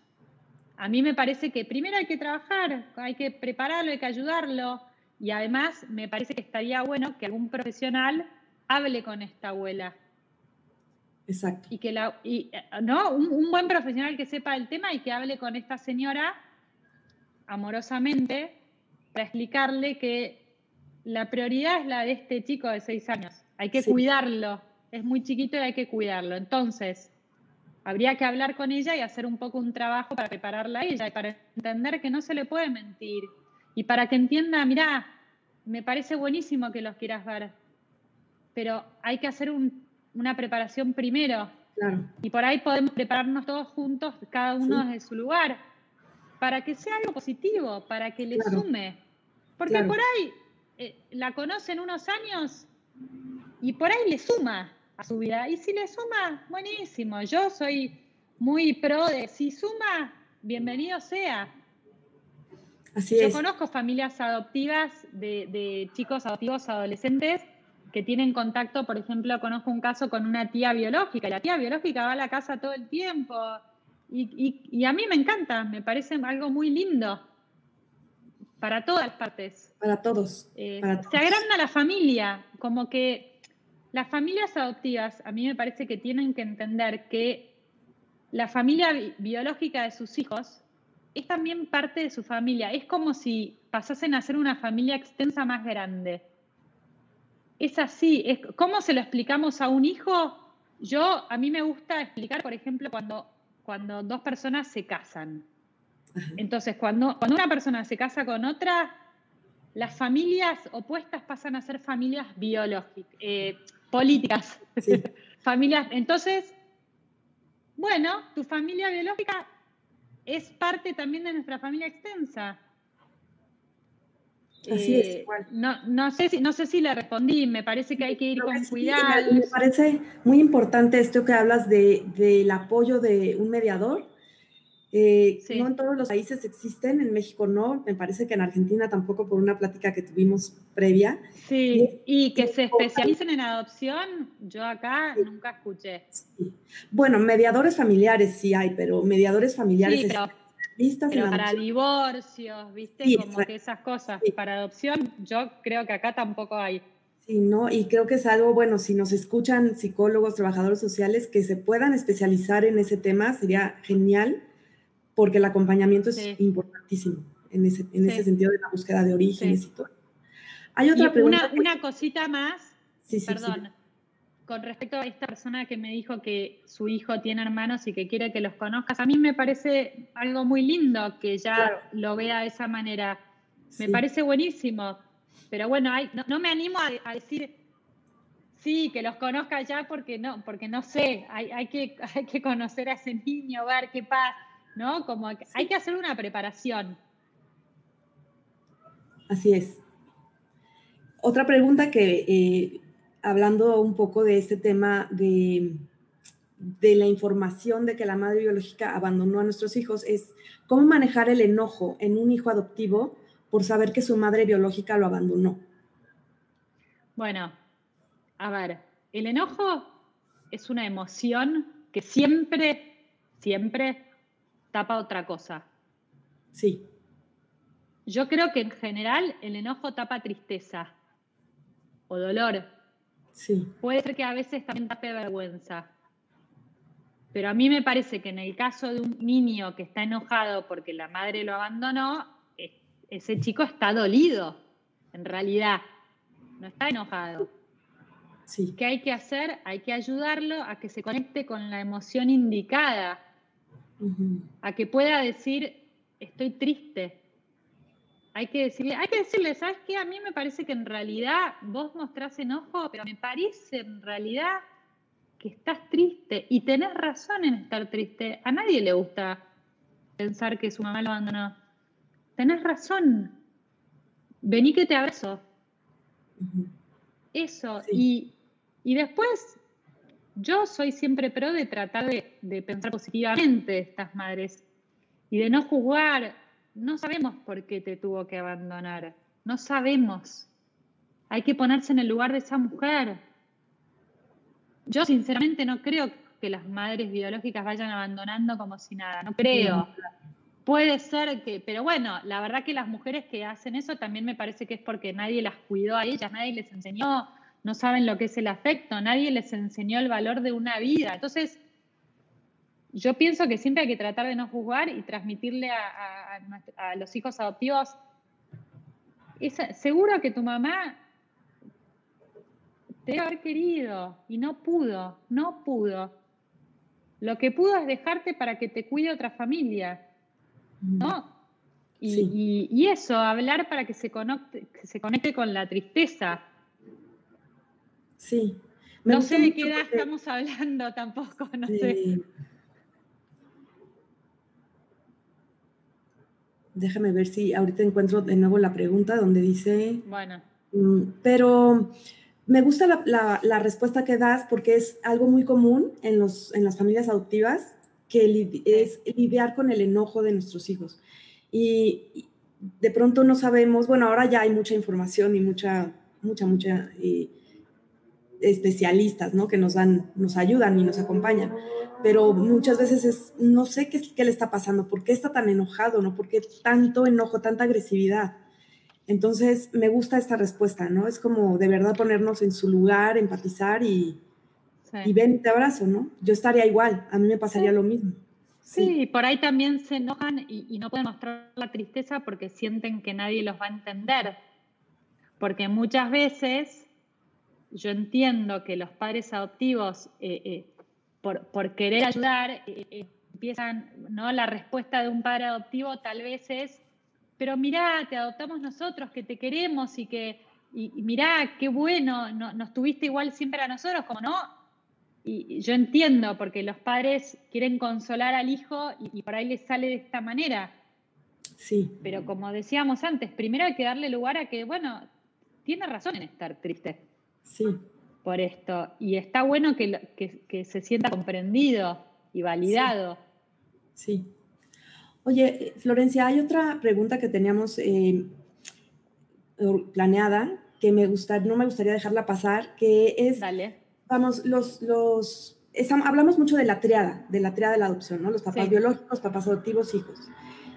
A mí me parece que primero hay que trabajar, hay que prepararlo, hay que ayudarlo. Y además, me parece que estaría bueno que algún profesional hable con esta abuela. Exacto. Y que la, y, ¿no? Un, buen profesional que sepa el tema y que hable con esta señora amorosamente para explicarle que la prioridad es la de este chico de seis años. Hay que cuidarlo. Es muy chiquito y hay que cuidarlo. Entonces, habría que hablar con ella y hacer un poco un trabajo para prepararla a ella y para entender que no se le puede mentir. Y para que entienda, mira, me parece buenísimo que los quieras ver, pero hay que hacer una preparación primero. Y por ahí podemos prepararnos todos juntos, cada uno desde su lugar, para que sea algo positivo, para que le sume. Porque por ahí eh, la conocen unos años y por ahí le suma a su vida. Y si le suma, buenísimo. Yo soy muy pro de si suma, bienvenido sea. Así Yo conozco familias adoptivas de, chicos adoptivos adolescentes que tienen contacto, por ejemplo, conozco un caso con una tía biológica. La tía biológica va a la casa todo el tiempo. y a mí me encanta, me parece algo muy lindo para todas partes. Para todos. Eh, se agranda la familia, como que las familias adoptivas, a mí me parece que tienen que entender que la familia biológica de sus hijos es también parte de su familia. Es como si pasasen a ser una familia extensa más grande. Es así. Es, ¿Cómo se lo explicamos a un hijo? Yo, a mí me gusta explicar, por ejemplo, cuando, cuando dos personas se casan. Entonces, cuando, cuando una persona se casa con otra, las familias opuestas pasan a ser familias biológicas, eh, políticas. [laughs] familias. Entonces, bueno, tu familia biológica es parte también de nuestra familia extensa. Así es. Eh, no, no, sé si, no sé si le respondí, me parece que hay que ir con cuidado. Me parece muy importante esto que hablas de, del apoyo de un mediador eh, no en todos los países existen, en México no, me parece que en Argentina tampoco por una plática que tuvimos previa. Sí, y, que se especialicen en adopción, yo acá nunca escuché. Bueno, mediadores familiares sí hay, pero mediadores familiares sí, pero, para divorcios, ¿viste? Como que esas cosas. Para adopción, yo creo que acá tampoco hay. Sí, ¿no? Y creo que es algo, bueno, si nos escuchan psicólogos, trabajadores sociales que se puedan especializar en ese tema, sería genial porque el acompañamiento es importantísimo en ese, en ese sentido de la búsqueda de orígenes y todo. Hay otra pregunta. Una, cosita más, perdón, con respecto a esta persona que me dijo que su hijo tiene hermanos y que quiere que los conozcas, a mí me parece algo muy lindo que ya lo vea de esa manera. Me parece buenísimo. Pero bueno, no, me animo a, decir sí, que los conozca ya porque no, porque no sé, hay, hay, que, [laughs] hay que conocer a ese niño, ver qué pasa ¿no? Como hay que hacer una preparación. Así es. Otra pregunta que, eh, hablando un poco de este tema de, de la información de que la madre biológica abandonó a nuestros hijos, es cómo manejar el enojo en un hijo adoptivo por saber que su madre biológica lo abandonó. Bueno, a ver, el enojo es una emoción que siempre, siempre tapa otra cosa. Sí. Yo creo que en general el enojo tapa tristeza o dolor. Sí. Puede ser que a veces también tape vergüenza. Pero a mí me parece que en el caso de un niño que está enojado porque la madre lo abandonó, ese chico está dolido, en realidad. No está enojado. Sí. ¿Qué hay que hacer? Hay que ayudarlo a que se conecte con la emoción indicada a que pueda decir, estoy triste. Hay que decirle, hay que decirle, ¿sabes qué? A mí me parece que en realidad vos mostrás enojo, pero me parece en realidad que estás triste y tenés razón en estar triste. A nadie le gusta pensar que su mamá lo abandonó. Tenés razón. Vení que te abrazo. Eso. Y, después, yo soy siempre pro de tratar de, pensar positivamente de estas madres y de no juzgar. No sabemos por qué te tuvo que abandonar. No sabemos. Hay que ponerse en el lugar de esa mujer. Yo sinceramente no creo que las madres biológicas vayan abandonando como si nada, no creo. Puede ser que, pero bueno, la verdad que las mujeres que hacen eso también me parece que es porque nadie las cuidó a ellas, nadie les enseñó, no saben lo que es el afecto, nadie les enseñó el valor de una vida. Entonces, yo pienso que siempre hay que tratar de no juzgar y transmitirle a, los hijos adoptivos, seguro que tu mamá te debe haber querido y no pudo, no pudo. Lo que pudo es dejarte para que te cuide otra familia. ¿no? Y, eso, hablar para que se, conecte, se conecte con la tristeza. Sí. no sé de qué edad estamos hablando tampoco, no sé. Déjame ver si ahorita encuentro de nuevo la pregunta donde dice. Bueno. Mm, pero me gusta la, respuesta que das porque es algo muy común en, los, en las familias adoptivas que es lidiar con el enojo de nuestros hijos. Y, de pronto no sabemos, bueno, ahora ya hay mucha información y mucha, mucha, mucha especialistas, ¿no? Que nos dan, nos ayudan y nos acompañan. Pero muchas veces es, no sé qué, qué le está pasando, por qué está tan enojado, ¿no? ¿Por qué tanto enojo, tanta agresividad? Entonces, me gusta esta respuesta, ¿no? Es como de verdad ponernos en su lugar, empatizar y, y ven, te abrazo, ¿no? Yo estaría igual, a mí me pasaría lo mismo. Sí. por ahí también se enojan y, no pueden mostrar la tristeza porque sienten que nadie los va a entender. Porque muchas veces yo entiendo que los padres adoptivos, eh, eh, por, querer ayudar, eh, empiezan, ¿no? La respuesta de un padre adoptivo tal vez es, pero mirá, te adoptamos nosotros, que te queremos y que, y, mirá, qué bueno, no, nos tuviste igual siempre a nosotros, como no, y yo entiendo, porque los padres quieren consolar al hijo y, por ahí les sale de esta manera. Sí. Pero como decíamos antes, primero hay que darle lugar a que, bueno, tiene razón en estar triste. Sí. Por esto. Y está bueno que, se sienta comprendido y validado. Sí. Oye, Florencia, hay otra pregunta que teníamos eh, planeada que me gusta, no me gustaría dejarla pasar, que es Dale vamos, los, los, hablamos mucho de la triada, de la triada de la adopción, ¿no? Los papás biológicos, papás adoptivos, hijos.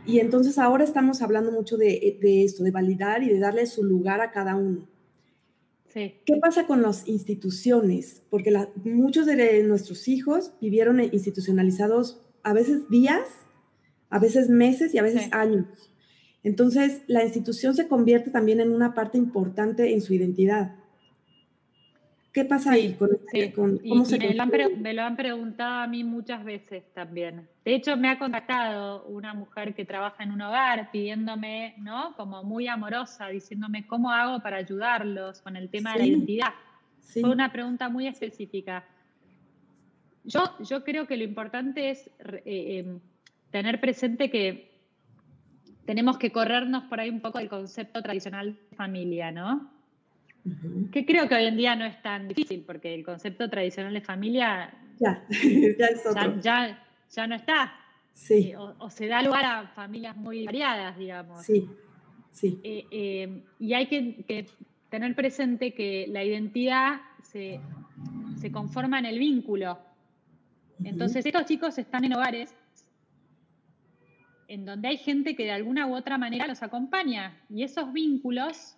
Y entonces ahora estamos hablando mucho de, de, esto, de validar y de darle su lugar a cada uno. Sí. ¿Qué pasa con las instituciones? Porque muchos de nuestros hijos vivieron institucionalizados a veces días, a veces meses y a veces años. Entonces, la institución se convierte también en una parte importante en su identidad. ¿Qué pasa ahí? Con, ¿Cómo se me, lo han me, lo han preguntado a mí muchas veces también. De hecho, me ha contactado una mujer que trabaja en un hogar pidiéndome, ¿no? Como muy amorosa, diciéndome cómo hago para ayudarlos con el tema de la identidad. Fue una pregunta muy específica. Yo, yo creo que lo importante es eh, em, tener presente que tenemos que corrernos por ahí un poco del concepto tradicional de familia, ¿no? Que creo que hoy en día no es tan difícil, porque el concepto tradicional de familia ya, [laughs] ya, no está. Sí. Eh, o, se da lugar a familias muy variadas, digamos. Sí, sí. Eh, eh, y hay que, tener presente que la identidad se, conforma en el vínculo. Entonces, estos chicos están en hogares en donde hay gente que de alguna u otra manera los acompaña y esos vínculos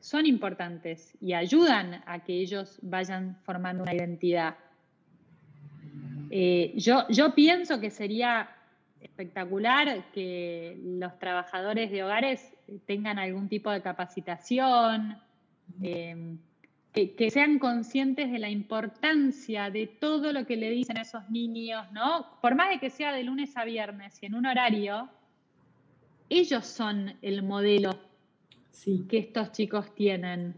son importantes y ayudan a que ellos vayan formando una identidad. Eh, yo, pienso que sería espectacular que los trabajadores de hogares tengan algún tipo de capacitación, eh, que, sean conscientes de la importancia de todo lo que le dicen a esos niños, ¿no? Por más de que sea de lunes a viernes y en un horario, ellos son el modelo que estos chicos tienen.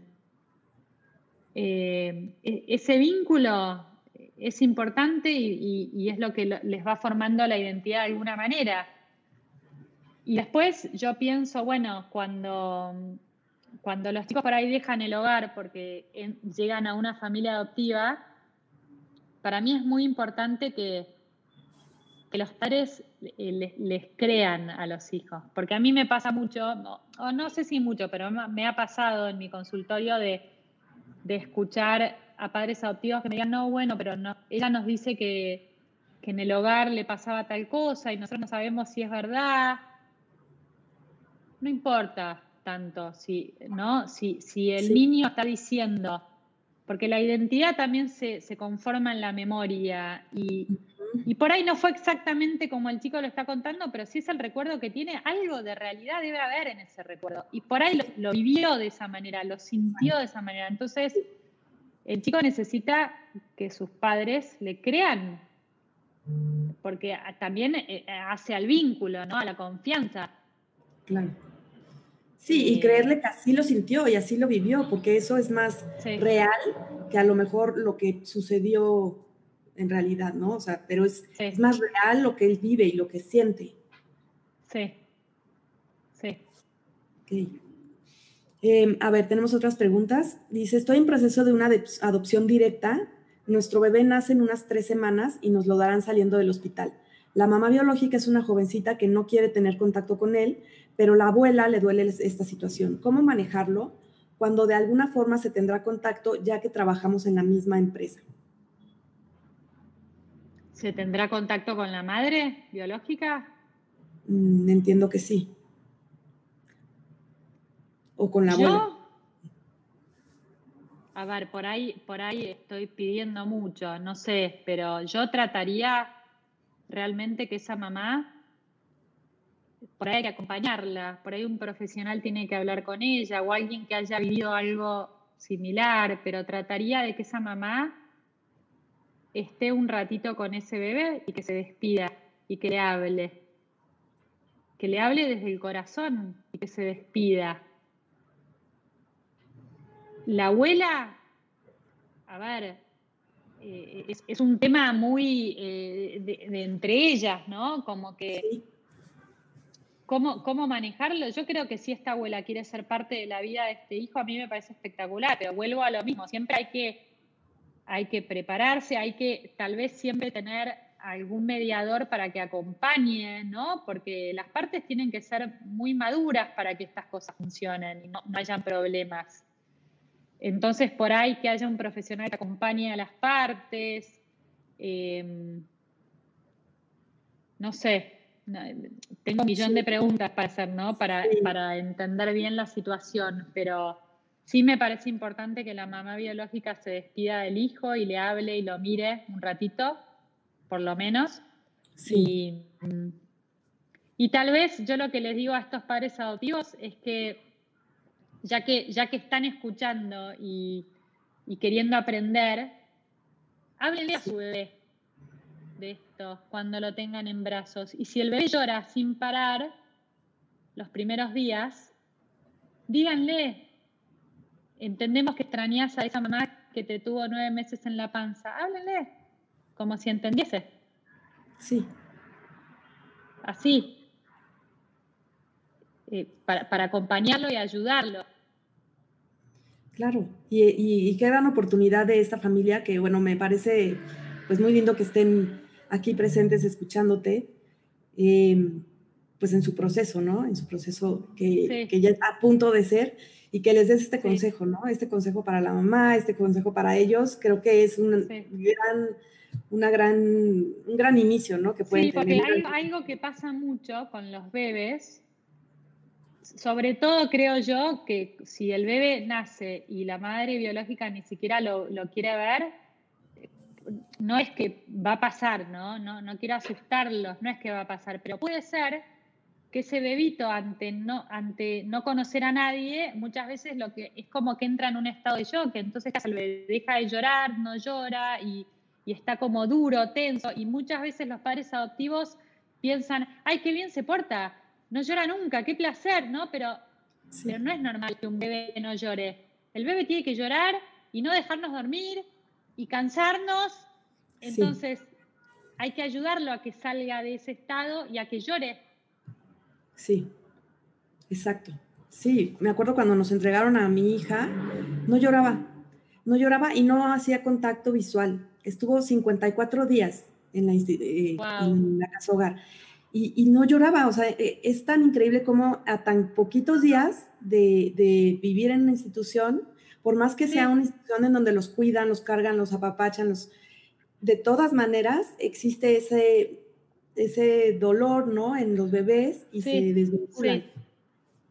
Eh, e, ese vínculo es importante y, es lo que les va formando la identidad de alguna manera. Y después yo pienso, bueno, cuando, cuando los chicos por ahí dejan el hogar porque llegan a una familia adoptiva, para mí es muy importante que, que los padres les, les, crean a los hijos. Porque a mí me pasa mucho, o no sé si mucho, pero me ha pasado en mi consultorio de, de escuchar a padres adoptivos que me digan, no, bueno, pero no, ella nos dice que, en el hogar le pasaba tal cosa y nosotros no sabemos si es verdad. No importa tanto si, ¿no? si, si el niño está diciendo, porque la identidad también se, conforma en la memoria y, y, por ahí no fue exactamente como el chico lo está contando, pero si es el recuerdo que tiene, algo de realidad debe haber en ese recuerdo. Y por ahí lo, lo vivió de esa manera, lo sintió de esa manera. Entonces, el chico necesita que sus padres le crean, porque también eh, hace al vínculo, ¿no? A la confianza. Claro. Sí, y eh, creerle que así lo sintió y así lo vivió, porque eso es más real que a lo mejor lo que sucedió en realidad, ¿no? O sea, pero es, es más real lo que él vive y lo que siente. Sí. Sí. Okay. Em, a ver, tenemos otras preguntas. Dice, estoy en proceso de una adopción directa. Nuestro bebé nace en unas tres semanas y nos lo darán saliendo del hospital. La mamá biológica es una jovencita que no quiere tener contacto con él, pero la abuela le duele esta situación. ¿Cómo manejarlo cuando de alguna forma se tendrá contacto ya que trabajamos en la misma empresa? ¿Se tendrá contacto con la madre biológica? Mm, entiendo que sí o con la abuela? A ver, por ahí, por ahí estoy pidiendo mucho, no sé, pero yo trataría realmente que esa mamá, por ahí hay que acompañarla, por ahí un profesional tiene que hablar con ella o alguien que haya vivido algo similar, pero trataría de que esa mamá esté un ratito con ese bebé y que se despida y que le hable. Que le hable desde el corazón y que se despida. La abuela, a ver, eh, es, un tema muy eh, de, entre ellas, ¿no? Como que... ¿Cómo, ¿Cómo manejarlo? Yo creo que si esta abuela quiere ser parte de la vida de este hijo, a mí me parece espectacular, pero vuelvo a lo mismo, siempre hay que, hay que prepararse, hay que tal vez siempre tener algún mediador para que acompañe, ¿no? Porque las partes tienen que ser muy maduras para que estas cosas funcionen y no, no hayan problemas. Entonces, por ahí que haya un profesional que acompañe a las partes. Em, no sé, tengo un millón de preguntas para hacer, ¿no? Para, para entender bien la situación, pero sí me parece importante que la mamá biológica se despida del hijo y le hable y lo mire un ratito, por lo menos. Sí. Y, y tal vez yo lo que les digo a estos padres adoptivos es que ya que, ya que están escuchando y, queriendo aprender, háblenle a su bebé de esto cuando lo tengan en brazos. Y si el bebé llora sin parar los primeros días, díganle, entendemos que extrañas a esa mamá que te tuvo nueve meses en la panza, háblenle, como si entendiese. Sí. Así. Eh, para, para acompañarlo y ayudarlo. Claro, y, qué gran oportunidad de esta familia que, bueno, me parece pues muy lindo que estén aquí presentes escuchándote, em, pues en su proceso, ¿no? En su proceso que, ya está a punto de ser y que les des este consejo, ¿no? Este consejo para la mamá, este consejo para ellos, creo que es un gran, una gran, un gran inicio, ¿no? Que pueden sí, porque hay algo que pasa mucho con los bebés sobre todo creo yo que si el bebé nace y la madre biológica ni siquiera lo, quiere ver, no es que va a pasar, ¿no? ¿no? No quiero asustarlos, no es que va a pasar, pero puede ser que ese bebito ante no, ante no conocer a nadie, muchas veces lo que es como que entra en un estado de shock, entonces el bebé deja de llorar, no llora y, está como duro, tenso, y muchas veces los padres adoptivos piensan, ay, qué bien se porta, no llora nunca, qué placer, ¿no? Pero, pero no es normal que un bebé no llore. El bebé tiene que llorar y no dejarnos dormir y cansarnos, entonces hay que ayudarlo a que salga de ese estado y a que llore Sí, exacto. Sí, me acuerdo cuando nos entregaron a mi hija, no lloraba, no lloraba y no hacía contacto visual. Estuvo 54 días en la, eh, en la casa hogar y, no lloraba. O sea, e, es tan increíble como a tan poquitos días de, vivir en una institución, por más que sea una institución en donde los cuidan, los cargan, los apapachan, los, de todas maneras existe ese ese dolor, ¿no? En los bebés y se desvinculan.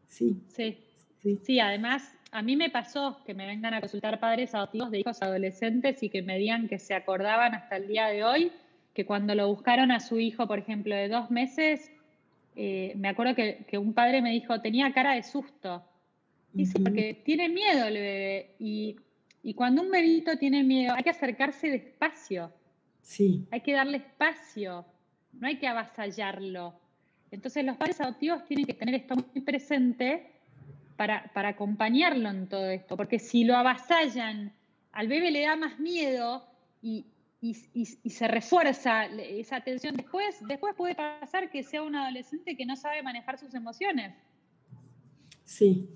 Sí. Sí. sí. Sí, además, a mí me pasó que me vengan a consultar padres adoptivos de hijos adolescentes y que me digan que se acordaban hasta el día de hoy que cuando lo buscaron a su hijo, por ejemplo, de dos meses, eh, me acuerdo que, un padre me dijo, tenía cara de susto. Dice, porque tiene miedo el bebé. Y, y cuando un bebito tiene miedo, hay que acercarse despacio. Sí. Hay que darle espacio no hay que avasallarlo. Entonces los padres adoptivos tienen que tener esto muy presente para, acompañarlo en todo esto, porque si lo avasallan, al bebé le da más miedo y, se refuerza esa tensión. Después, después puede pasar que sea un adolescente que no sabe manejar sus emociones. Sí,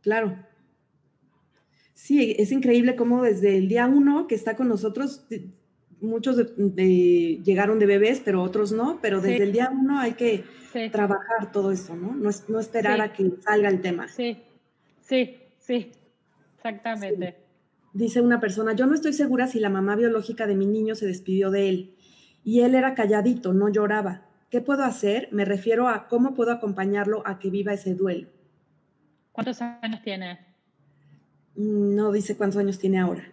claro. Sí, es increíble cómo desde el día uno que está con nosotros muchos llegaron de bebés, pero otros no, pero desde el día uno hay que trabajar todo eso, ¿no? No, esperar a que salga el tema. Sí, sí, sí, exactamente. Dice una persona, yo no estoy segura si la mamá biológica de mi niño se despidió de él y él era calladito, no lloraba. ¿Qué puedo hacer? Me refiero a cómo puedo acompañarlo a que viva ese duelo. ¿Cuántos años tiene? Mm, no dice cuántos años tiene ahora.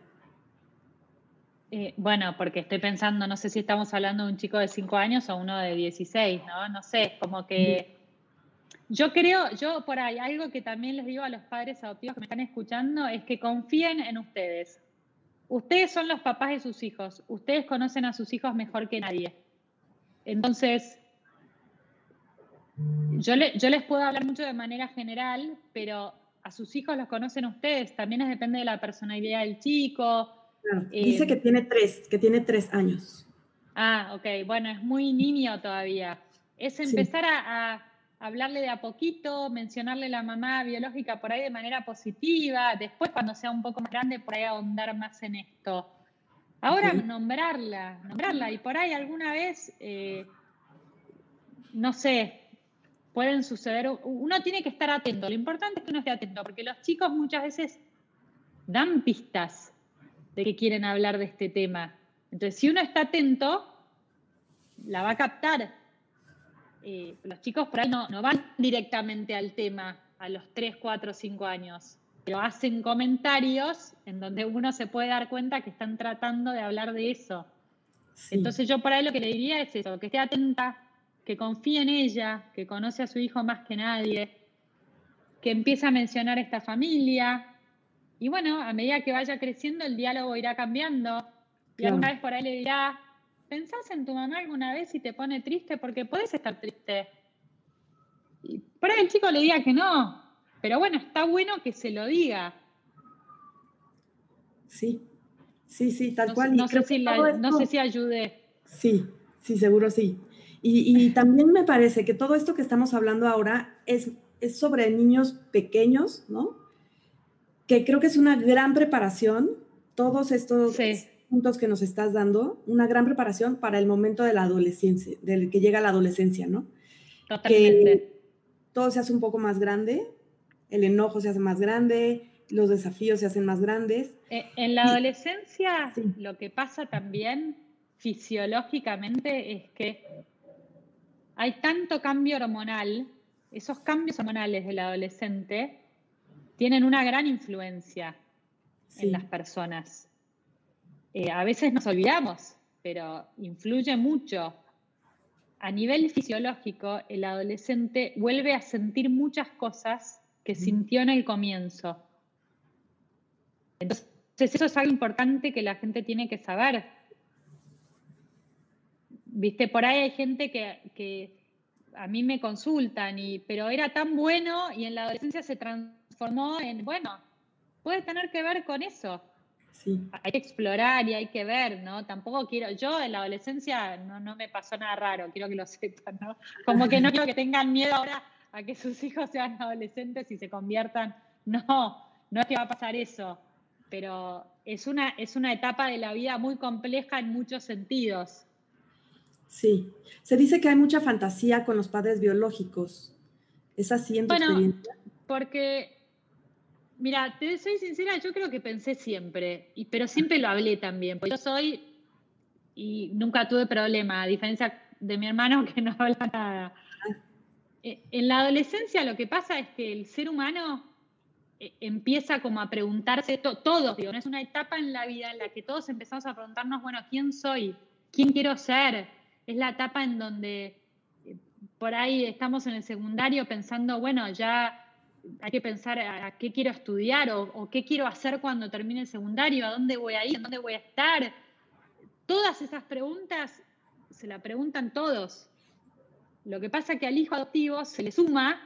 Eh, bueno, porque estoy pensando, no sé si estamos hablando de un chico de 5 años o uno de 16, ¿no? No sé, como que yo creo, yo por ahí, algo que también les digo a los padres adoptivos que me están escuchando es que confíen en ustedes. Ustedes son los papás de sus hijos, ustedes conocen a sus hijos mejor que nadie. Entonces, yo, yo les puedo hablar mucho de manera general, pero a sus hijos los conocen ustedes, también depende de la personalidad del chico, dice que tiene tres, que tiene tres años. Ah, ok, bueno, es muy niño todavía. Es empezar a, hablarle de a poquito, mencionarle la mamá biológica por ahí de manera positiva, después cuando sea un poco más grande por ahí ahondar más en esto. Ahora nombrarla, nombrarla y por ahí alguna vez, eh, no sé, pueden suceder, uno tiene que estar atento, lo importante es que uno esté atento, porque los chicos muchas veces dan pistas de que quieren hablar de este tema. Entonces, si uno está atento, la va a captar. Eh, los chicos por ahí no, no van directamente al tema a los 3, 4, 5 años, pero hacen comentarios en donde uno se puede dar cuenta que están tratando de hablar de eso. Entonces yo por ahí lo que le diría es eso, que esté atenta, que confíe en ella, que conoce a su hijo más que nadie, que empiece a mencionar esta familia, y bueno, a medida que vaya creciendo, el diálogo irá cambiando. Y alguna vez por ahí le dirá, ¿pensás en tu mamá alguna vez y te pone triste? Porque puedes estar triste. Y por ahí el chico le diga que no. Pero bueno, está bueno que se lo diga. Sí, sí, sí, tal cual. No, sé si no sé si ayude. Sí, sí, seguro sí. Y, y, [laughs] también me parece que todo esto que estamos hablando ahora es, es sobre niños pequeños, ¿no? Que creo que es una gran preparación, todos estos puntos que nos estás dando, una gran preparación para el momento de la adolescencia, del que llega la adolescencia, ¿no? Totalmente. todo se hace un poco más grande, el enojo se hace más grande, los desafíos se hacen más grandes. Eh, en la adolescencia lo que pasa también fisiológicamente es que hay tanto cambio hormonal, esos cambios hormonales del adolescente tienen una gran influencia en las personas. Eh, a veces nos olvidamos, pero influye mucho. a nivel fisiológico, el adolescente vuelve a sentir muchas cosas que sintió en el comienzo. Entonces, eso es algo importante que la gente tiene que saber. Viste, por ahí hay gente que, a mí me consultan, y, pero era tan bueno y en la adolescencia se transformó en, bueno, puede tener que ver con eso. Hay que explorar y hay que ver, ¿no? Tampoco quiero, yo en la adolescencia no, no me pasó nada raro, quiero que lo [laughs] sepan, ¿no? Como que no quiero que tengan miedo ahora a que sus hijos sean adolescentes y se conviertan. No, no es que va a pasar eso, pero es una, es una etapa de la vida muy compleja en muchos sentidos. Sí, se dice que hay mucha fantasía con los padres biológicos. ¿Es así en tu bueno, Porque Mira, te soy sincera, yo creo que pensé siempre, y, pero siempre lo hablé también, porque yo soy y nunca tuve problema, a diferencia de mi hermano [laughs] que no habla nada. Eh, en la adolescencia lo que pasa es que el ser humano eh, empieza como a preguntarse, todos, digo, es una etapa en la vida en la que todos empezamos a preguntarnos, bueno, ¿quién soy? ¿Quién quiero ser? Es la etapa en donde eh, por ahí estamos en el secundario pensando, bueno, ya hay que pensar a, qué quiero estudiar o, qué quiero hacer cuando termine el secundario, a dónde voy a ir, dónde voy a estar. Todas esas preguntas se la preguntan todos. Lo que pasa es que al hijo adoptivo se le suma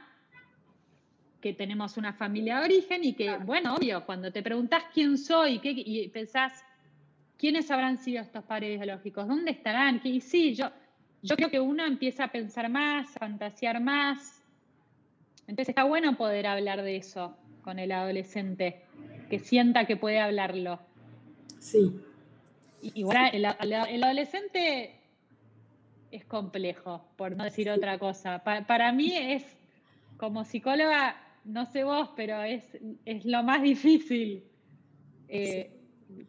que tenemos una familia de origen y que, bueno, obvio, cuando te preguntas quién soy ¿qué, y pensás, ¿quiénes habrán sido estos padres biológicos? ¿Dónde estarán? Y sí, yo, yo creo que uno empieza a pensar más, a fantasear más, entonces está bueno poder hablar de eso con el adolescente, que sienta que puede hablarlo. Sí. Igual el, adolescente es complejo, por no decir otra cosa. para mí es, como psicóloga, no sé vos, pero es, es lo más [laughs] difícil eh,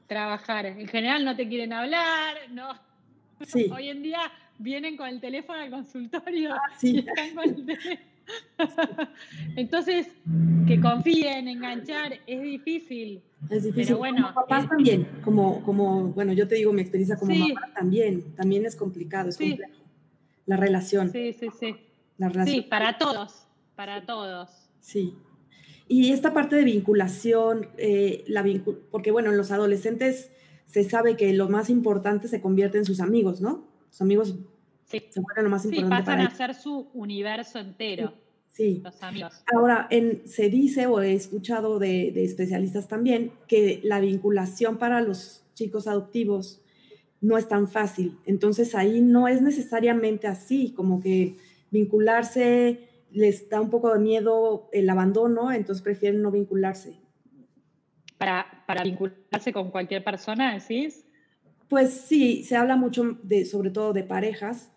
trabajar. En general no te quieren hablar, no. Sí. Hoy en día vienen con el teléfono al consultorio ah, sí. están con el teléfono Entonces, que confíen, enganchar, es difícil. Es difícil. Pero bueno, como papás también, como, como, bueno, yo te digo mi experiencia como mamá también, también es complicado, es complejo. La relación. Sí, sí, sí. La relación. Sí, para todos, para todos. Sí. Y esta parte de vinculación, eh, la porque bueno, en los adolescentes se sabe que lo más importante se convierte en sus amigos, ¿no? Sus amigos Sí. lo más importante. pasan a ser su universo entero. Sí. Los amigos. Ahora, en, se dice o he escuchado de, especialistas también que la vinculación para los chicos adoptivos no es tan fácil. Entonces ahí no es necesariamente así, como que vincularse les da un poco de miedo el abandono, entonces prefieren no vincularse. Para, para vincularse con cualquier persona, decís? Pues sí, se habla mucho de, sobre todo de parejas,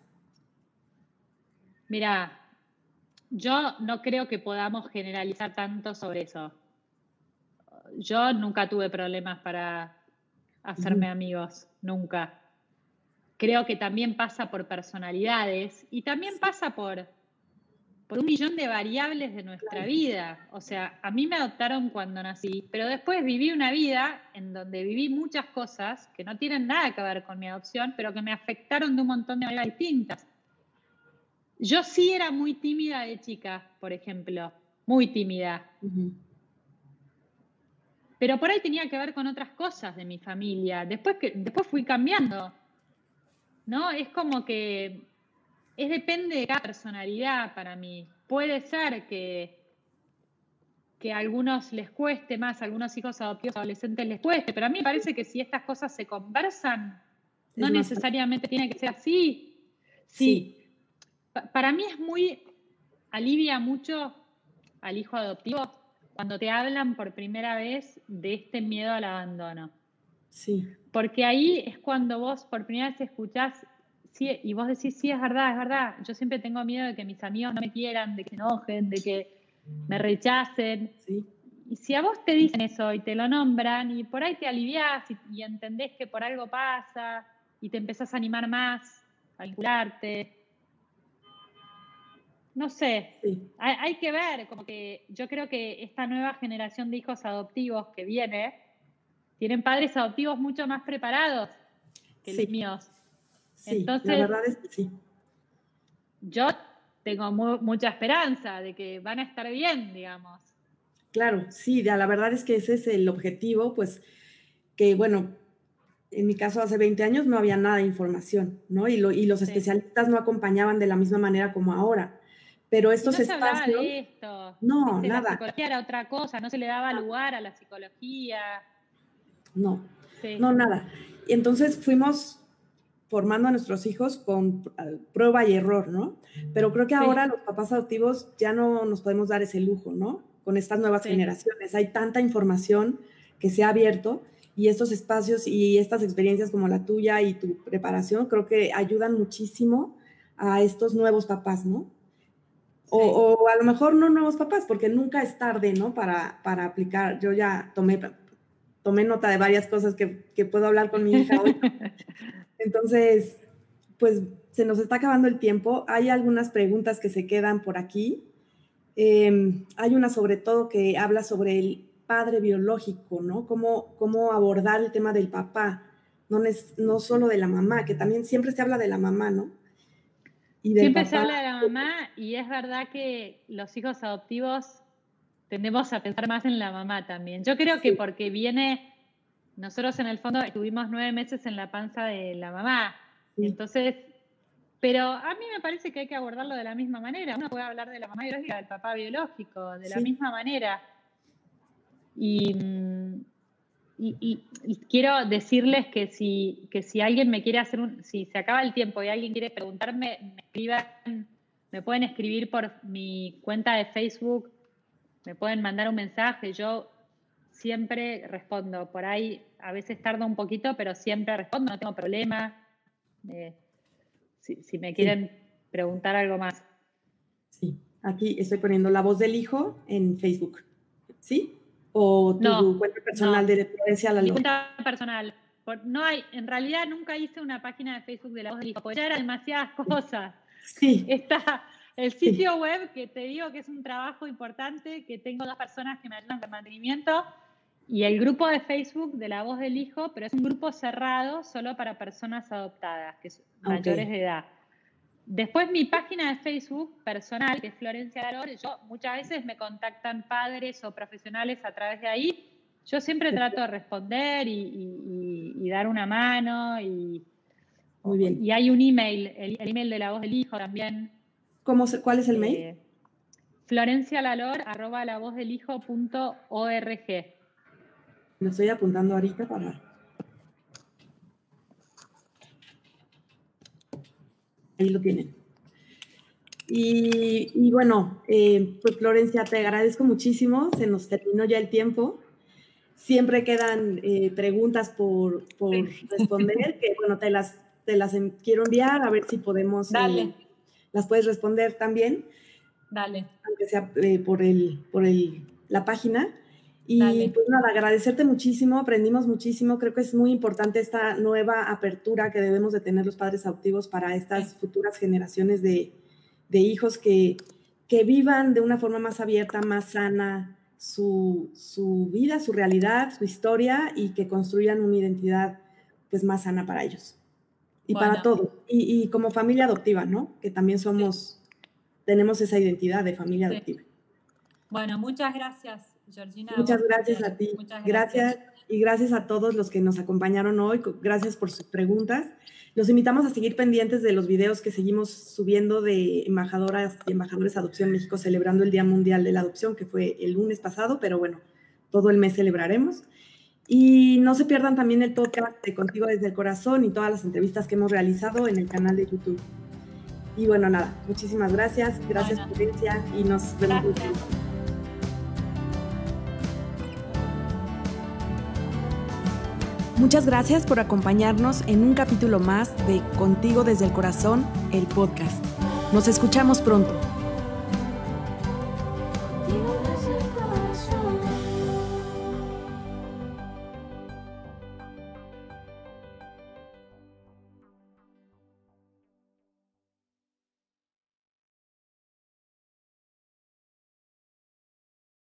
Mira, yo no creo que podamos generalizar tanto sobre eso. Yo nunca tuve problemas para hacerme amigos, nunca. Creo que también pasa por personalidades y también pasa por, por un millón de variables de nuestra vida. O sea, a mí me adoptaron cuando nací, pero después viví una vida en donde viví muchas cosas que no tienen nada que ver con mi adopción, pero que me afectaron de un montón de maneras distintas. Yo sí era muy tímida de chica, por ejemplo, muy tímida. Pero por ahí tenía que ver con otras cosas de mi familia. Después, que, después fui cambiando. ¿No? Es como que es depende de cada personalidad para mí. Puede ser que, que a algunos les cueste más, a algunos hijos adoptivos adolescentes les cueste, pero a mí me parece que si estas cosas se conversan, no necesariamente tiene que ser así. sí para mí es muy, alivia mucho al hijo adoptivo cuando te hablan por primera vez de este miedo al abandono. Sí. Porque ahí es cuando vos por primera vez escuchás sí, y vos decís, sí, es verdad, es verdad. Yo siempre tengo miedo de que mis amigos no me quieran, de que se enojen, de que me rechacen. Sí. Y si a vos te dicen eso y te lo nombran, y por ahí te aliviás y, entendés que por algo pasa, y te empezás a animar más, a vincularte, no sé, hay, que ver, como que yo creo que esta nueva generación de hijos adoptivos que viene, tienen padres adoptivos mucho más preparados que los míos. Sí, Entonces, la verdad es que sí. yo tengo mucha esperanza de que van a estar bien, digamos. Claro, sí, la verdad es que ese es el objetivo, pues que bueno, en mi caso hace 20 años no había nada de información, ¿no? Y, y los especialistas no acompañaban de la misma manera como ahora. Pero estos no espacios... de esto. No, nada. La psicología era otra cosa, no se le daba lugar a la psicología. No, no, nada. Y entonces fuimos formando a nuestros hijos con prueba y error, ¿no? Pero creo que ahora los papás adoptivos ya no nos podemos dar ese lujo, ¿no? Con estas nuevas generaciones. Hay tanta información que se ha abierto y estos espacios y estas experiencias como la tuya y tu preparación creo que ayudan muchísimo a estos nuevos papás, ¿no? O, a lo mejor no nuevos papás, porque nunca es tarde, ¿no? Para, para aplicar. Yo ya tomé, tomé nota de varias cosas que, que puedo hablar con mi hija hoy. [laughs] Entonces, pues se nos está acabando el tiempo. Hay algunas preguntas que se quedan por aquí. Em, hay una sobre todo que habla sobre el padre biológico, ¿no? Cómo, cómo abordar el tema del papá, no, es, no solo de la mamá, que también siempre se habla de la mamá, ¿no? Y siempre se habla de la mamá y es verdad que los hijos adoptivos tendemos a pensar más en la mamá también. Yo creo que porque viene, nosotros en el fondo estuvimos nueve meses en la panza de la mamá, entonces, pero a mí me parece que hay que abordarlo de la misma manera. Uno puede hablar de la mamá biológica, del papá biológico, de la misma manera. Mm, y, quiero decirles que si, que si alguien me quiere hacer un, si se acaba el tiempo y alguien quiere preguntarme, me escriban, me pueden escribir por mi cuenta de Facebook, me pueden mandar un mensaje, yo siempre respondo. Por ahí a veces tardo un poquito, pero siempre respondo, no tengo problema. Eh, si, me quieren preguntar algo más. Sí, aquí estoy poniendo la voz del hijo en Facebook. ¿Sí? o tu cuenta personal de referencia a la Mi cuenta personal. no hay, en realidad nunca hice una página de Facebook de la voz del hijo, porque ya eran demasiadas [laughs] cosas. Sí. Está el sitio web, que te digo que es un trabajo importante, que tengo dos personas que me ayudan con mantenimiento, y el grupo de Facebook de la voz del hijo, pero es un grupo cerrado solo para personas adoptadas, que son mayores de edad. Después mi página de Facebook personal, que es Florencia Galor, yo muchas veces me contactan padres o profesionales a través de ahí. Yo siempre trato de responder y, dar una mano. Y, Muy bien. Y hay un email, el, email de la voz del hijo también. ¿Cómo ¿Cuál es el mail? Eh, florencialalor arroba la voz del hijo punto org. Lo estoy apuntando ahorita para ahí lo tienen. Y, bueno, eh, pues Florencia, te agradezco muchísimo, se nos terminó ya el tiempo. Siempre quedan eh, preguntas por, responder, que bueno, te las, te las quiero enviar a ver si podemos, eh, las puedes responder también. Dale. Aunque sea por, el, por el, la página. Y pues nada, agradecerte muchísimo, aprendimos muchísimo. Creo que es muy importante esta nueva apertura que debemos de tener los padres adoptivos para estas futuras generaciones de, hijos que, que, vivan de una forma más abierta, más sana su, vida, su realidad, su historia y que construyan una identidad pues más sana para ellos y para todos. Y, como familia adoptiva, ¿no? Que también somos, tenemos esa identidad de familia adoptiva. Bueno, muchas gracias. Muchas gracias a ti. gracias. Y gracias a todos los que nos acompañaron hoy. Gracias por sus preguntas. Los invitamos a seguir pendientes de los videos que seguimos subiendo de embajadoras y embajadores de Adopción México celebrando el Día Mundial de la Adopción, que fue el lunes pasado, pero bueno, todo el mes celebraremos. Y no se pierdan también el podcast de Contigo desde el Corazón y todas las entrevistas que hemos realizado en el canal de YouTube. Y bueno, nada, muchísimas gracias. Gracias, Prudencia, y nos vemos. Muchas gracias por acompañarnos en un capítulo más de Contigo desde el Corazón, el podcast. Nos escuchamos pronto.